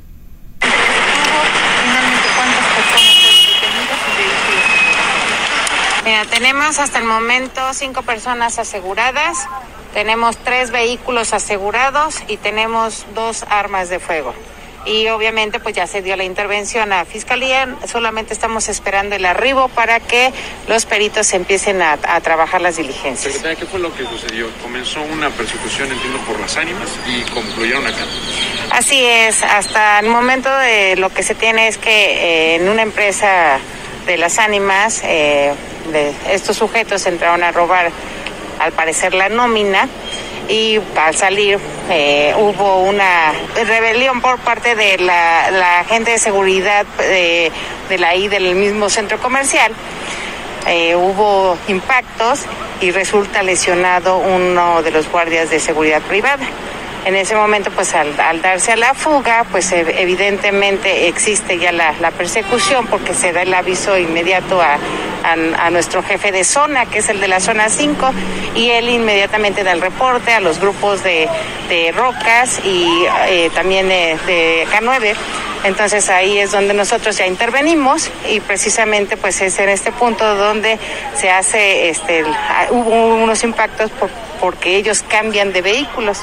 Tenemos hasta el momento cinco personas aseguradas, tenemos tres vehículos asegurados y tenemos dos armas de fuego. y obviamente pues ya se dio la intervención a Fiscalía, solamente estamos esperando el arribo para que los peritos empiecen a, trabajar las diligencias. Secretaria, ¿qué fue lo que sucedió? Comenzó una persecución, entiendo, por las ánimas y concluyeron acá. Así es, hasta el momento de lo que se tiene es que eh, en una empresa de las ánimas, eh, estos sujetos entraron a robar al parecer la nómina y al salir eh, hubo una rebelión por parte de la, la gente de seguridad de, de la I del mismo centro comercial. Eh, hubo impactos y resulta lesionado uno de los guardias de seguridad privada. En ese momento, pues al, darse a la fuga, pues evidentemente existe ya la, persecución porque se da el aviso inmediato a, nuestro jefe de zona, que es el de la zona 5, y él inmediatamente da el reporte a los grupos de, rocas y eh, también de, K9. Entonces ahí es donde nosotros ya intervenimos y precisamente pues es en este punto donde se hace, este, hubo unos impactos porque ellos cambian de vehículos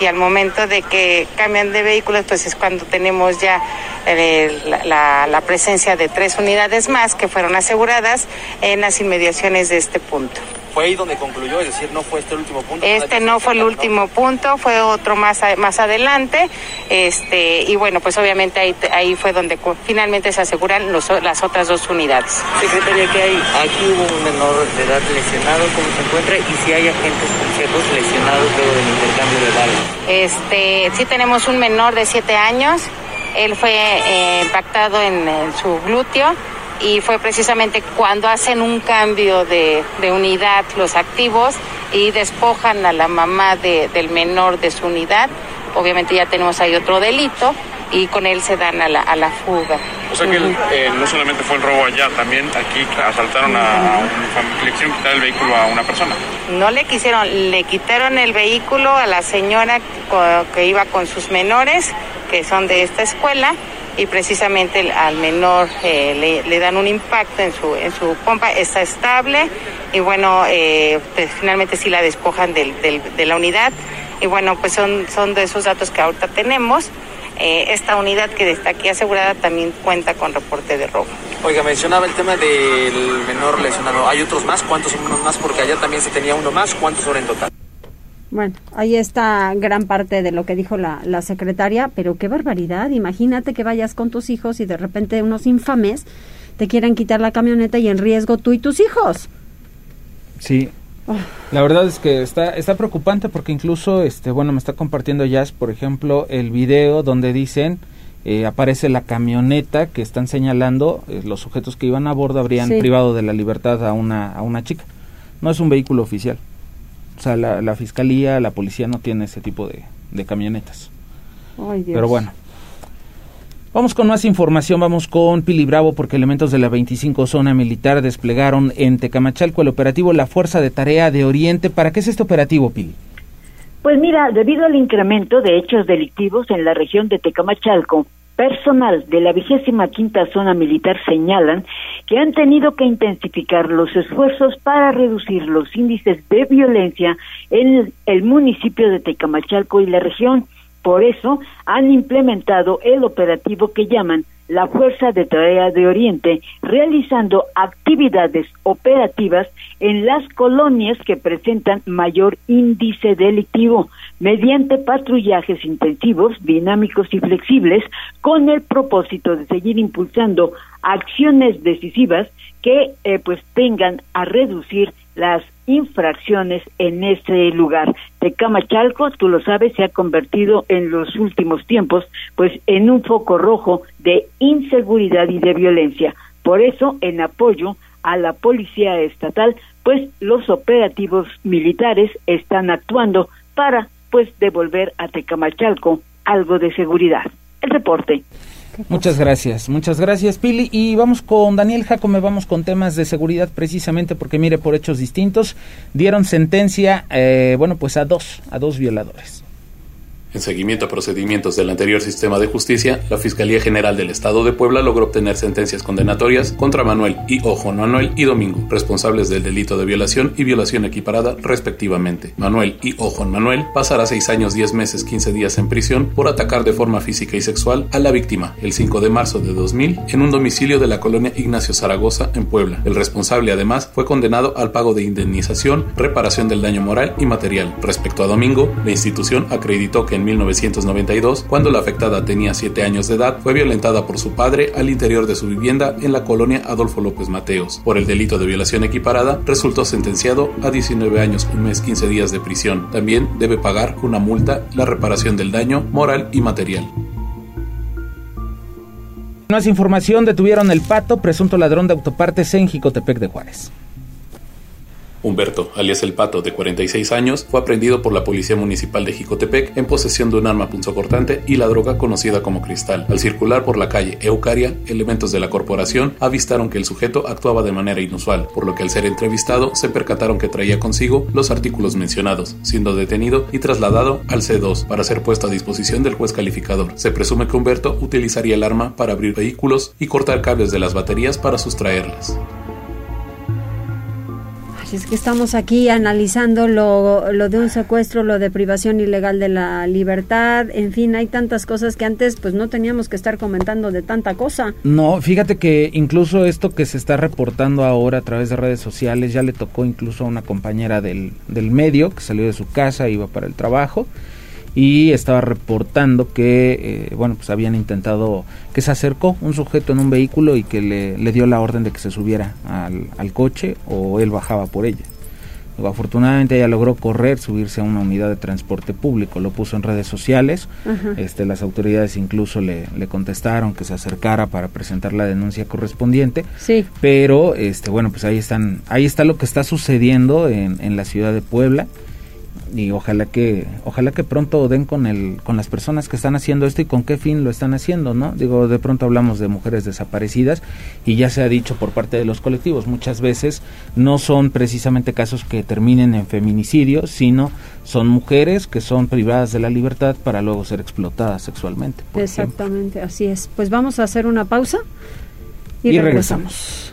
y al momento de que cambian de vehículos, pues es cuando tenemos ya eh, la, presencia de tres unidades más que fueron aseguradas en las inmediaciones de este punto. ¿Fue ahí donde concluyó? Es decir, ¿no fue este el último punto? Este no fue el último punto, fue otro más, más adelante. Este, y bueno, pues obviamente ahí, ahí fue donde finalmente se aseguran los, las otras dos unidades. Secretaria, ¿qué hay? Aquí hubo un menor de edad lesionado, ¿cómo se encuentra? Y si hay agentes policíacos lesionados luego del intercambio de balas. Este, sí tenemos un menor de siete años. Él fue eh, impactado en su glúteo y fue precisamente cuando hacen un cambio de, unidad los activos y despojan a la mamá del menor de su unidad. Obviamente ya tenemos ahí otro delito y con él se dan a la, a la fuga. O sea que eh, no solamente fue el robo allá, también aquí asaltaron a, le quisieron quitar el vehículo a una persona. No le quisieron, le quitaron el vehículo a la señora que iba con sus menores, que son de esta escuela, y precisamente al menor eh, le, dan un impacto en su, en su pompa, está estable y bueno, eh, pues finalmente sí la despojan de la unidad y bueno, pues son, son de esos datos que ahorita tenemos. Eh, esta unidad que está aquí asegurada también cuenta con reporte de robo. Oiga, mencionaba el tema del menor lesionado. ¿Hay otros más? ¿Cuántos son unos más? Porque allá también se tenía uno más. ¿Cuántos son en total? Bueno, ahí está gran parte de lo que dijo la, la secretaria, pero qué barbaridad. Imagínate que vayas con tus hijos y de repente unos infames te quieran quitar la camioneta y en riesgo tú y tus hijos. Sí. La verdad es que está, está preocupante porque incluso, este, bueno, me está compartiendo Jazz, por ejemplo, el video donde dicen, eh, aparece la camioneta que están señalando, eh, los sujetos que iban a bordo habrían privado de la libertad a una, a una chica. No es un vehículo oficial. O sea, la, fiscalía, la policía no tiene ese tipo de, camionetas. Pero bueno. Vamos con más información, vamos con Pili Bravo porque elementos de la 25 Zona Militar desplegaron en Tecamachalco el operativo La Fuerza de Tarea de Oriente. ¿Para qué es este operativo, Pili? Pues mira, debido al incremento de hechos delictivos en la región de Tecamachalco, personal de la vigésima quinta zona militar señalan que han tenido que intensificar los esfuerzos para reducir los índices de violencia en el municipio de Tecamachalco y la región. Por eso han implementado el operativo que llaman la Fuerza de Tarea de Oriente, realizando actividades operativas en las colonias que presentan mayor índice delictivo, mediante patrullajes intensivos, dinámicos y flexibles, con el propósito de seguir impulsando acciones decisivas que eh, pues tengan a reducir las infracciones en ese lugar. Tecamachalco, tú lo sabes, se ha convertido en los últimos tiempos pues en un foco rojo de inseguridad y de violencia. Por eso, en apoyo a la policía estatal, pues los operativos militares están actuando para pues devolver a Tecamachalco algo de seguridad. El reporte. Muchas gracias, muchas gracias Pili. Y vamos con Daniel Jacome, vamos con temas de seguridad precisamente porque mire, por hechos distintos, dieron sentencia, eh, bueno, pues a dos, a dos violadores. En seguimiento a procedimientos del anterior sistema de justicia, la Fiscalía General del Estado de Puebla logró obtener sentencias condenatorias contra Manuel y Ojo Manuel y Domingo, responsables del delito de violación y violación equiparada respectivamente. Manuel y Ojo Manuel pasará seis años, diez meses, quince días en prisión por atacar de forma física y sexual a la víctima el 5 de marzo de 2000 en un domicilio de la colonia Ignacio Zaragoza en Puebla. El responsable además fue condenado al pago de indemnización, reparación del daño moral y material. Respecto a Domingo, la institución acreditó que en 1992, cuando la afectada tenía 7 años de edad, fue violentada por su padre al interior de su vivienda en la colonia Adolfo López Mateos. Por el delito de violación equiparada, resultó sentenciado a 19 años, un mes, 15 días de prisión. También debe pagar una multa, la reparación del daño moral y material. Más información, detuvieron el pato, presunto ladrón de autopartes en Jicotepec de Juárez. Humberto, alias El Pato, de 46 años, fue aprendido por la Policía Municipal de Jicotepec en posesión de un arma punzocortante y la droga conocida como cristal. Al circular por la calle Eucaria, elementos de la corporación avistaron que el sujeto actuaba de manera inusual, por lo que al ser entrevistado se percataron que traía consigo los artículos mencionados, siendo detenido y trasladado al C2 para ser puesto a disposición del juez calificador. Se presume que Humberto utilizaría el arma para abrir vehículos y cortar cables de las baterías para sustraerlas es que estamos aquí analizando lo, lo, de un secuestro, lo de privación ilegal de la libertad, en fin, hay tantas cosas que antes pues no teníamos que estar comentando de tanta cosa. No, fíjate que incluso esto que se está reportando ahora a través de redes sociales ya le tocó incluso a una compañera del, del medio que salió de su casa, iba para el trabajo y estaba reportando que, eh, bueno, pues habían intentado, que se acercó un sujeto en un vehículo y que le, dio la orden de que se subiera al, coche o él bajaba por ella. afortunadamente ella logró correr, subirse a una unidad de transporte público, lo puso en redes sociales, este, las autoridades incluso le, contestaron que se acercara para presentar la denuncia correspondiente, sí. pero este, bueno, pues ahí están, ahí está lo que está sucediendo en, en la ciudad de Puebla, y ojalá que ojalá que pronto den con el con las personas que están haciendo esto y con qué fin lo están haciendo no digo de pronto hablamos de mujeres desaparecidas y ya se ha dicho por parte de los colectivos muchas veces no son precisamente casos que terminen en feminicidio sino son mujeres que son privadas de la libertad para luego ser explotadas sexualmente exactamente así es. Pues vamos a hacer una pausa y, regresamos.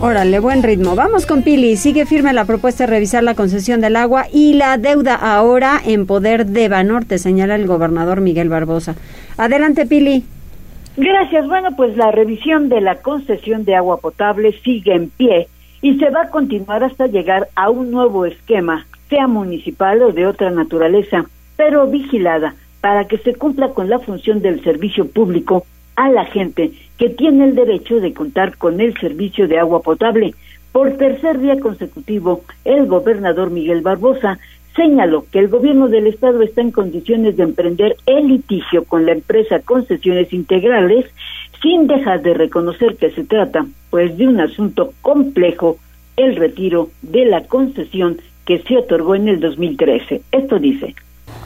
Órale, buen ritmo. Vamos con Pili. Sigue firme la propuesta de revisar la concesión del agua y la deuda ahora en poder de Banorte, señala el gobernador Miguel Barbosa. Adelante, Pili. Gracias. Bueno, pues la revisión de la concesión de agua potable sigue en pie y se va a continuar hasta llegar a un nuevo esquema, sea municipal o de otra naturaleza, pero vigilada para que se cumpla con la función del servicio público a la gente que tiene el derecho de contar con el servicio de agua potable. Por tercer día consecutivo, el gobernador Miguel Barbosa señaló que el gobierno del estado está en condiciones de emprender el litigio con la empresa Concesiones Integrales sin dejar de reconocer que se trata pues de un asunto complejo el retiro de la concesión que se otorgó en el 2013. Esto dice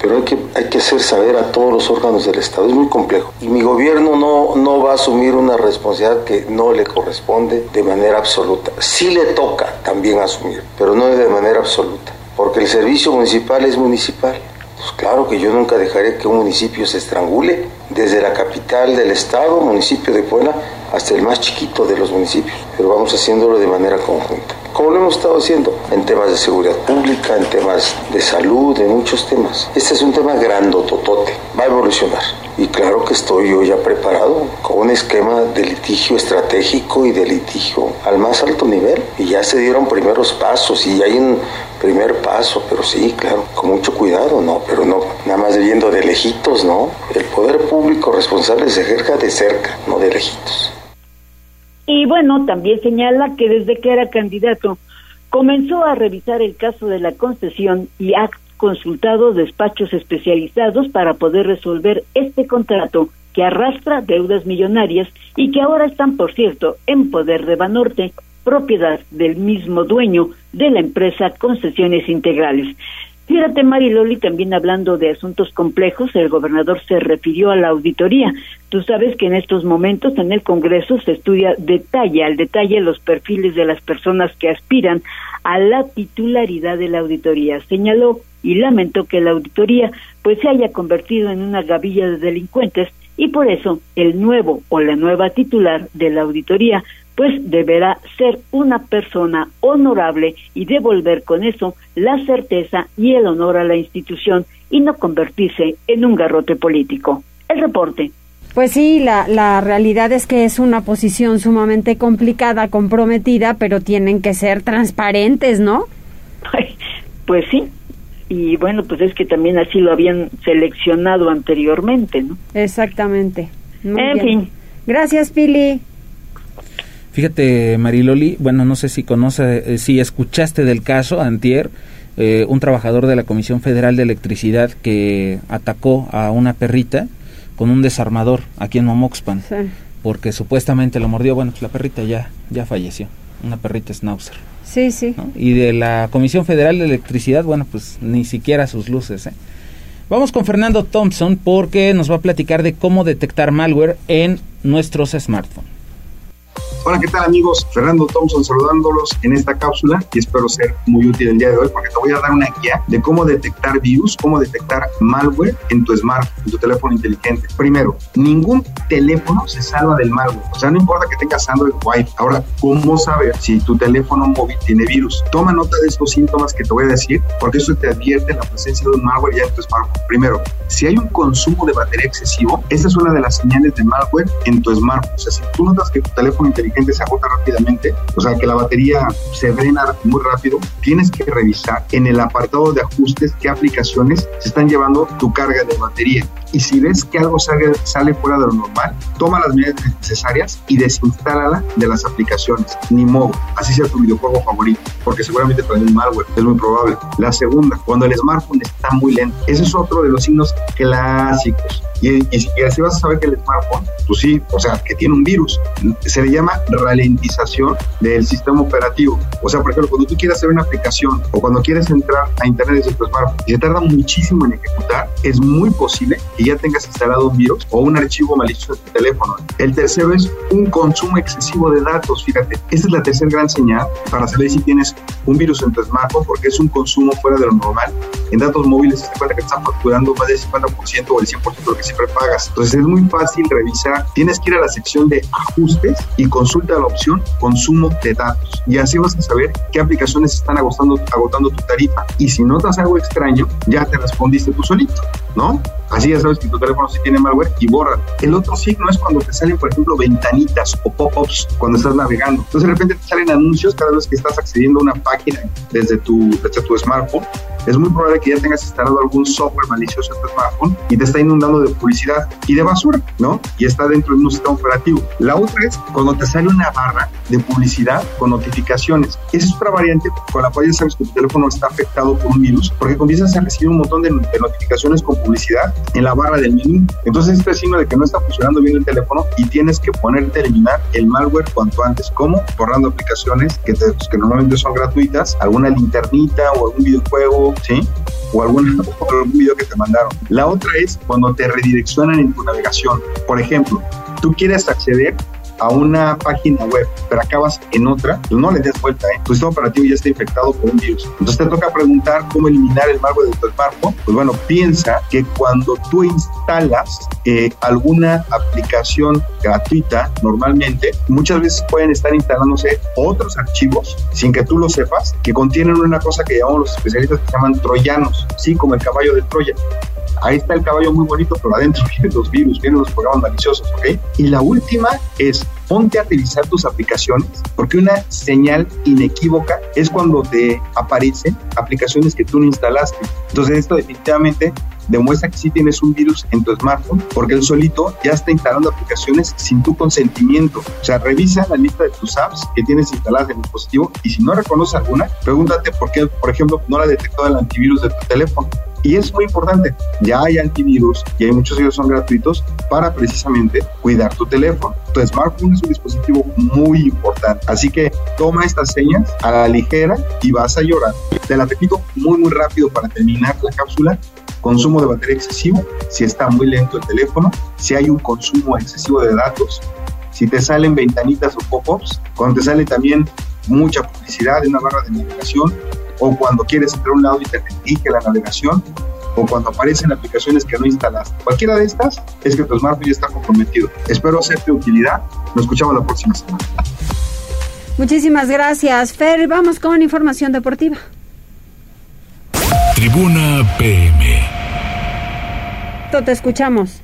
pero hay que, hay que hacer saber a todos los órganos del Estado. Es muy complejo. Y mi gobierno no, no va a asumir una responsabilidad que no le corresponde de manera absoluta. Sí le toca también asumir, pero no de manera absoluta. Porque el servicio municipal es municipal. Pues claro que yo nunca dejaré que un municipio se estrangule, desde la capital del estado, municipio de Puebla, hasta el más chiquito de los municipios, pero vamos haciéndolo de manera conjunta como lo hemos estado haciendo en temas de seguridad pública, en temas de salud, en muchos temas. Este es un tema grandototote, va a evolucionar. Y claro que estoy yo ya preparado con un esquema de litigio estratégico y de litigio al más alto nivel. Y ya se dieron primeros pasos y hay un primer paso, pero sí, claro, con mucho cuidado, ¿no? Pero no, nada más viendo de lejitos, ¿no? El poder público responsable se ejerga de cerca, no de lejitos. Y bueno, también señala que desde que era candidato comenzó a revisar el caso de la concesión y ha consultado despachos especializados para poder resolver este contrato que arrastra deudas millonarias y que ahora están, por cierto, en poder de Banorte, propiedad del mismo dueño de la empresa Concesiones Integrales. Fíjate, Mariloli, también hablando de asuntos complejos, el gobernador se refirió a la auditoría. Tú sabes que en estos momentos en el Congreso se estudia detalle al detalle los perfiles de las personas que aspiran a la titularidad de la auditoría. Señaló y lamentó que la auditoría pues se haya convertido en una gavilla de delincuentes y por eso el nuevo o la nueva titular de la auditoría pues deberá ser una persona honorable y devolver con eso la certeza y el honor a la institución y no convertirse en un garrote político. El reporte. Pues sí, la, la realidad es que es una posición sumamente complicada, comprometida, pero tienen que ser transparentes, ¿no? Pues sí, y bueno, pues es que también así lo habían seleccionado anteriormente, ¿no? Exactamente. en fin. Gracias, Pili. Fíjate, Mariloli, bueno, no sé si conoce, eh, si escuchaste del caso antier, eh, un trabajador de la Comisión Federal de Electricidad que atacó a una perrita con un desarmador aquí en Momoxpan, porque supuestamente lo mordió, bueno, pues la perrita ya, ya falleció, una perrita schnauzer. Sí, sí. Y de la Comisión Federal de Electricidad, bueno, pues ni siquiera sus luces. ¿eh? Vamos con Fernando Thompson porque nos va a platicar de cómo detectar malware en nuestros smartphones. Hola, ¿qué tal amigos? Fernando Thompson saludándolos en esta cápsula y espero ser muy útil el día de hoy porque te voy a dar una guía de cómo detectar virus, cómo detectar malware en tu smartphone, en tu teléfono inteligente. Primero, ningún teléfono se salva del malware. O sea, no importa que tengas Android o iPhone. Ahora, ¿cómo saber si tu teléfono móvil tiene virus? Toma nota de estos síntomas que te voy a decir porque eso te advierte la presencia de un malware ya en tu smartphone. Primero, si hay un consumo de batería excesivo, esa es una de las señales de malware en tu smartphone. O sea, si tú notas que tu teléfono inteligente se agota rápidamente, o sea que la batería se drena muy rápido, tienes que revisar en el apartado de ajustes qué aplicaciones se están llevando tu carga de batería. Y si ves que algo sale, sale fuera de lo normal, toma las medidas necesarias y desinstálala de las aplicaciones. Ni modo, así sea tu videojuego favorito, porque seguramente trae un malware, es muy probable. La segunda, cuando el smartphone está muy lento. Ese es otro de los signos clásicos. Y, y, y así vas a saber que el smartphone, pues sí, o sea, que tiene un virus. Se le llama ralentización del sistema operativo. O sea, por ejemplo, cuando tú quieres hacer una aplicación o cuando quieres entrar a internet desde tu smartphone y se tarda muchísimo en ejecutar, es muy posible que ya tengas instalado un virus o un archivo malicioso en tu teléfono. El tercero es un consumo excesivo de datos. Fíjate, esta es la tercera gran señal para saber si tienes un virus en tu smartphone porque es un consumo fuera de lo normal. En datos móviles se cuenta que están facturando más del 50% o el 100% de lo que siempre pagas. Entonces es muy fácil revisar. Tienes que ir a la sección de ajustes y consulta la opción consumo de datos. Y así vas a saber qué aplicaciones están agotando, agotando tu tarifa. Y si notas algo extraño, ya te respondiste tú solito, ¿no? Así ya sabes que tu teléfono sí tiene malware y borra. El otro signo es cuando te salen, por ejemplo, ventanitas o pop-ups cuando estás navegando. Entonces de repente te salen anuncios cada vez que estás accediendo a una página desde tu, desde tu smartphone es muy probable que ya tengas instalado algún software malicioso en tu smartphone y te está inundando de publicidad y de basura, ¿no? Y está dentro de un sistema operativo. La otra es cuando te sale una barra de publicidad con notificaciones. Esa es otra variante con la cual ya sabes que tu teléfono está afectado por un virus porque comienzas a recibir un montón de, de notificaciones con publicidad en la barra del menú. Entonces, este es signo de que no está funcionando bien el teléfono y tienes que ponerte a eliminar el malware cuanto antes. ¿Cómo? Borrando aplicaciones que, te, que normalmente son gratuitas, alguna linternita o algún videojuego, ¿sí? O algún, [LAUGHS] o algún video que te mandaron. La otra es cuando te redireccionan en tu navegación. Por ejemplo, tú quieres acceder a una página web, pero acabas en otra, pues no le des vuelta, ¿eh? tu sistema operativo ya está infectado por un virus. Entonces te toca preguntar cómo eliminar el malware de tu smartphone. Pues bueno, piensa que cuando tú instalas eh, alguna aplicación gratuita, normalmente, muchas veces pueden estar instalándose otros archivos sin que tú lo sepas, que contienen una cosa que llamamos los especialistas que llaman troyanos, sí, como el caballo de Troya ahí está el caballo muy bonito, pero adentro [LAUGHS] vienen los virus, vienen los programas maliciosos, ¿ok? Y la última es ponte a revisar tus aplicaciones, porque una señal inequívoca es cuando te aparecen aplicaciones que tú no instalaste. Entonces esto definitivamente demuestra que sí tienes un virus en tu smartphone, porque él solito ya está instalando aplicaciones sin tu consentimiento. O sea, revisa la lista de tus apps que tienes instaladas en el dispositivo y si no reconoce alguna, pregúntate por qué, por ejemplo, no la detectó el antivirus de tu teléfono. Y es muy importante, ya hay antivirus y hay muchos de ellos son gratuitos para precisamente cuidar tu teléfono. Tu smartphone es un dispositivo muy importante, así que toma estas señas a la ligera y vas a llorar. Te la repito muy muy rápido para terminar la cápsula consumo de batería excesivo, si está muy lento el teléfono, si hay un consumo excesivo de datos, si te salen ventanitas o pop-ups, cuando te sale también mucha publicidad en una barra de navegación, o cuando quieres entrar a un lado y te restringe la navegación, o cuando aparecen aplicaciones que no instalaste. Cualquiera de estas es que tu smartphone ya está comprometido. Espero hacerte utilidad. Nos escuchamos la próxima semana. Muchísimas gracias, Fer. Vamos con información deportiva. Tribuna PM. Te escuchamos.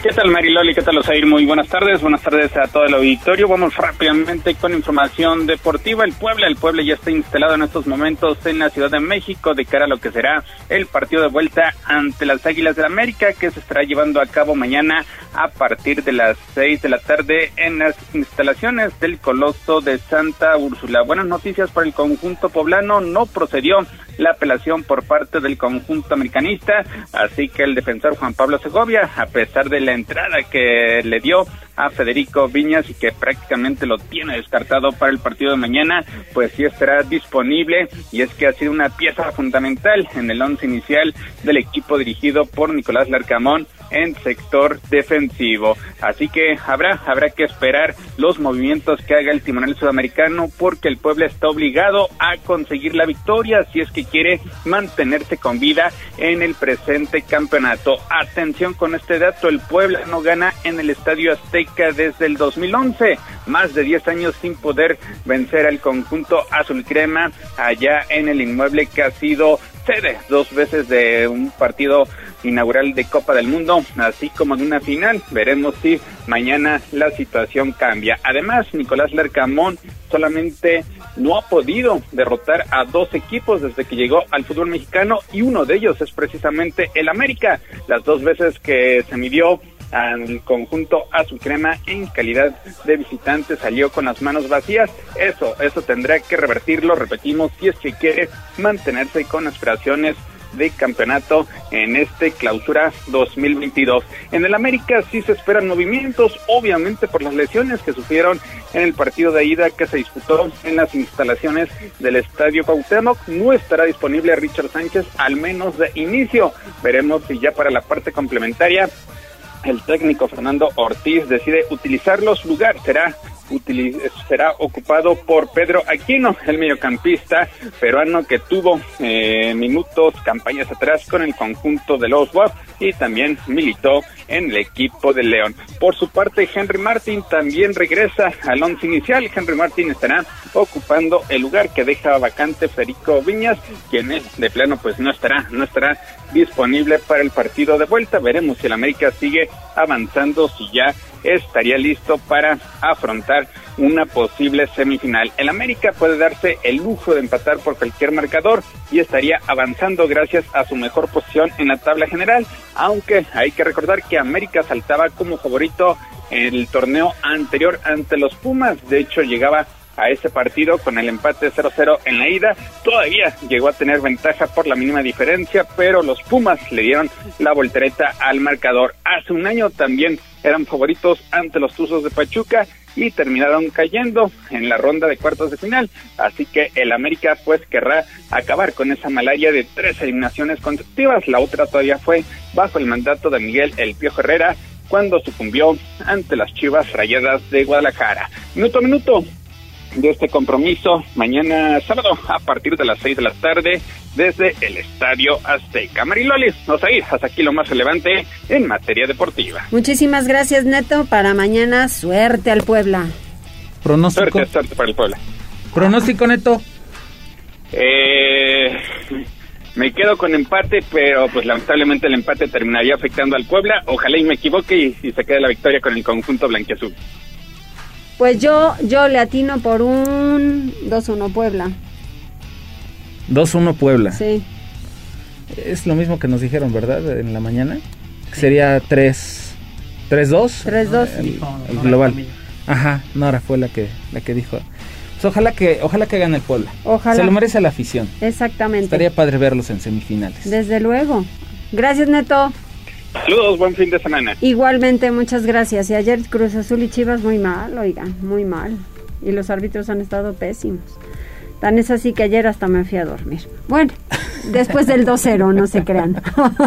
¿Qué tal Mariloli? ¿Qué tal Osair? Muy buenas tardes, buenas tardes a todo el auditorio. Vamos rápidamente con información deportiva. El Puebla, el Puebla ya está instalado en estos momentos en la Ciudad de México de cara a lo que será el partido de vuelta ante las Águilas del América que se estará llevando a cabo mañana a partir de las seis de la tarde en las instalaciones del Coloso de Santa Úrsula. Buenas noticias para el conjunto poblano, no procedió la apelación por parte del conjunto americanista, así que el defensor Juan Pablo Segovia, a pesar de la entrada que le dio a Federico Viñas y que prácticamente lo tiene descartado para el partido de mañana, pues sí estará disponible. Y es que ha sido una pieza fundamental en el once inicial del equipo dirigido por Nicolás Larcamón en sector defensivo. Así que habrá, habrá que esperar los movimientos que haga el timonel sudamericano porque el pueblo está obligado a conseguir la victoria si es que quiere mantenerse con vida en el presente campeonato. Atención con este dato, el Puebla no gana en el Estadio Azteca desde el 2011, más de 10 años sin poder vencer al conjunto azul crema allá en el inmueble que ha sido sede dos veces de un partido inaugural de Copa del Mundo, así como en una final. Veremos si mañana la situación cambia. Además, Nicolás Lercamón solamente no ha podido derrotar a dos equipos desde que llegó al fútbol mexicano y uno de ellos es precisamente el América. Las dos veces que se midió al conjunto azul crema en calidad de visitante salió con las manos vacías. Eso, eso tendrá que revertirlo, repetimos, si es que quiere mantenerse con aspiraciones de campeonato en este clausura 2022. En el América sí se esperan movimientos, obviamente por las lesiones que sufrieron en el partido de ida que se disputó en las instalaciones del Estadio Cuauhtémoc. No estará disponible Richard Sánchez, al menos de inicio. Veremos si ya para la parte complementaria el técnico Fernando Ortiz decide utilizarlo, su lugar será será ocupado por Pedro Aquino, el mediocampista peruano que tuvo eh, minutos, campañas atrás con el conjunto de los WAP y también militó en el equipo de León. Por su parte, Henry Martin también regresa al once inicial. Henry Martin estará ocupando el lugar que deja vacante Federico Viñas, quien de plano pues no estará, no estará disponible para el partido de vuelta. Veremos si el América sigue avanzando, si ya estaría listo para afrontar una posible semifinal. El América puede darse el lujo de empatar por cualquier marcador y estaría avanzando gracias a su mejor posición en la tabla general, aunque hay que recordar que América saltaba como favorito en el torneo anterior ante los Pumas, de hecho llegaba a ese partido con el empate 0-0 en la ida. Todavía llegó a tener ventaja por la mínima diferencia, pero los Pumas le dieron la voltereta al marcador. Hace un año también eran favoritos ante los Tuzos de Pachuca y terminaron cayendo en la ronda de cuartos de final. Así que el América pues querrá acabar con esa malaria de tres eliminaciones consecutivas. La otra todavía fue bajo el mandato de Miguel El Piojo Herrera cuando sucumbió ante las Chivas Rayadas de Guadalajara. Minuto a minuto, de este compromiso mañana sábado a partir de las 6 de la tarde desde el Estadio Azteca. Marilolis, nos ir hasta aquí lo más relevante en materia deportiva. Muchísimas gracias, Neto. Para mañana, suerte al Puebla. Pronóstico. Suerte, suerte para el Puebla. Pronóstico, Neto. Eh, me quedo con empate, pero pues lamentablemente el empate terminaría afectando al Puebla. Ojalá y me equivoque y, y se quede la victoria con el conjunto blanquiazul. Pues yo, yo le atino por un 2-1 Puebla. 2-1 Puebla. Sí. Es lo mismo que nos dijeron, ¿verdad? En la mañana. Sería 3 3-2. 3-2. El, el global. Ajá, Nora fue la que la que dijo. Pues ojalá que ojalá que gane el Puebla. Ojalá. Se lo merece la afición. Exactamente. Estaría padre verlos en semifinales. Desde luego. Gracias, Neto. Saludos, buen fin de semana. Igualmente, muchas gracias. Y ayer Cruz Azul y Chivas muy mal, oigan, muy mal. Y los árbitros han estado pésimos. Tan es así que ayer hasta me fui a dormir. Bueno, [LAUGHS] después del 2-0, no se crean.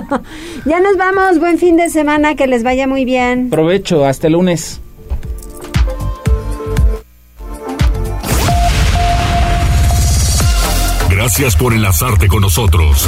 [LAUGHS] ya nos vamos, buen fin de semana, que les vaya muy bien. Provecho, hasta el lunes. Gracias por enlazarte con nosotros.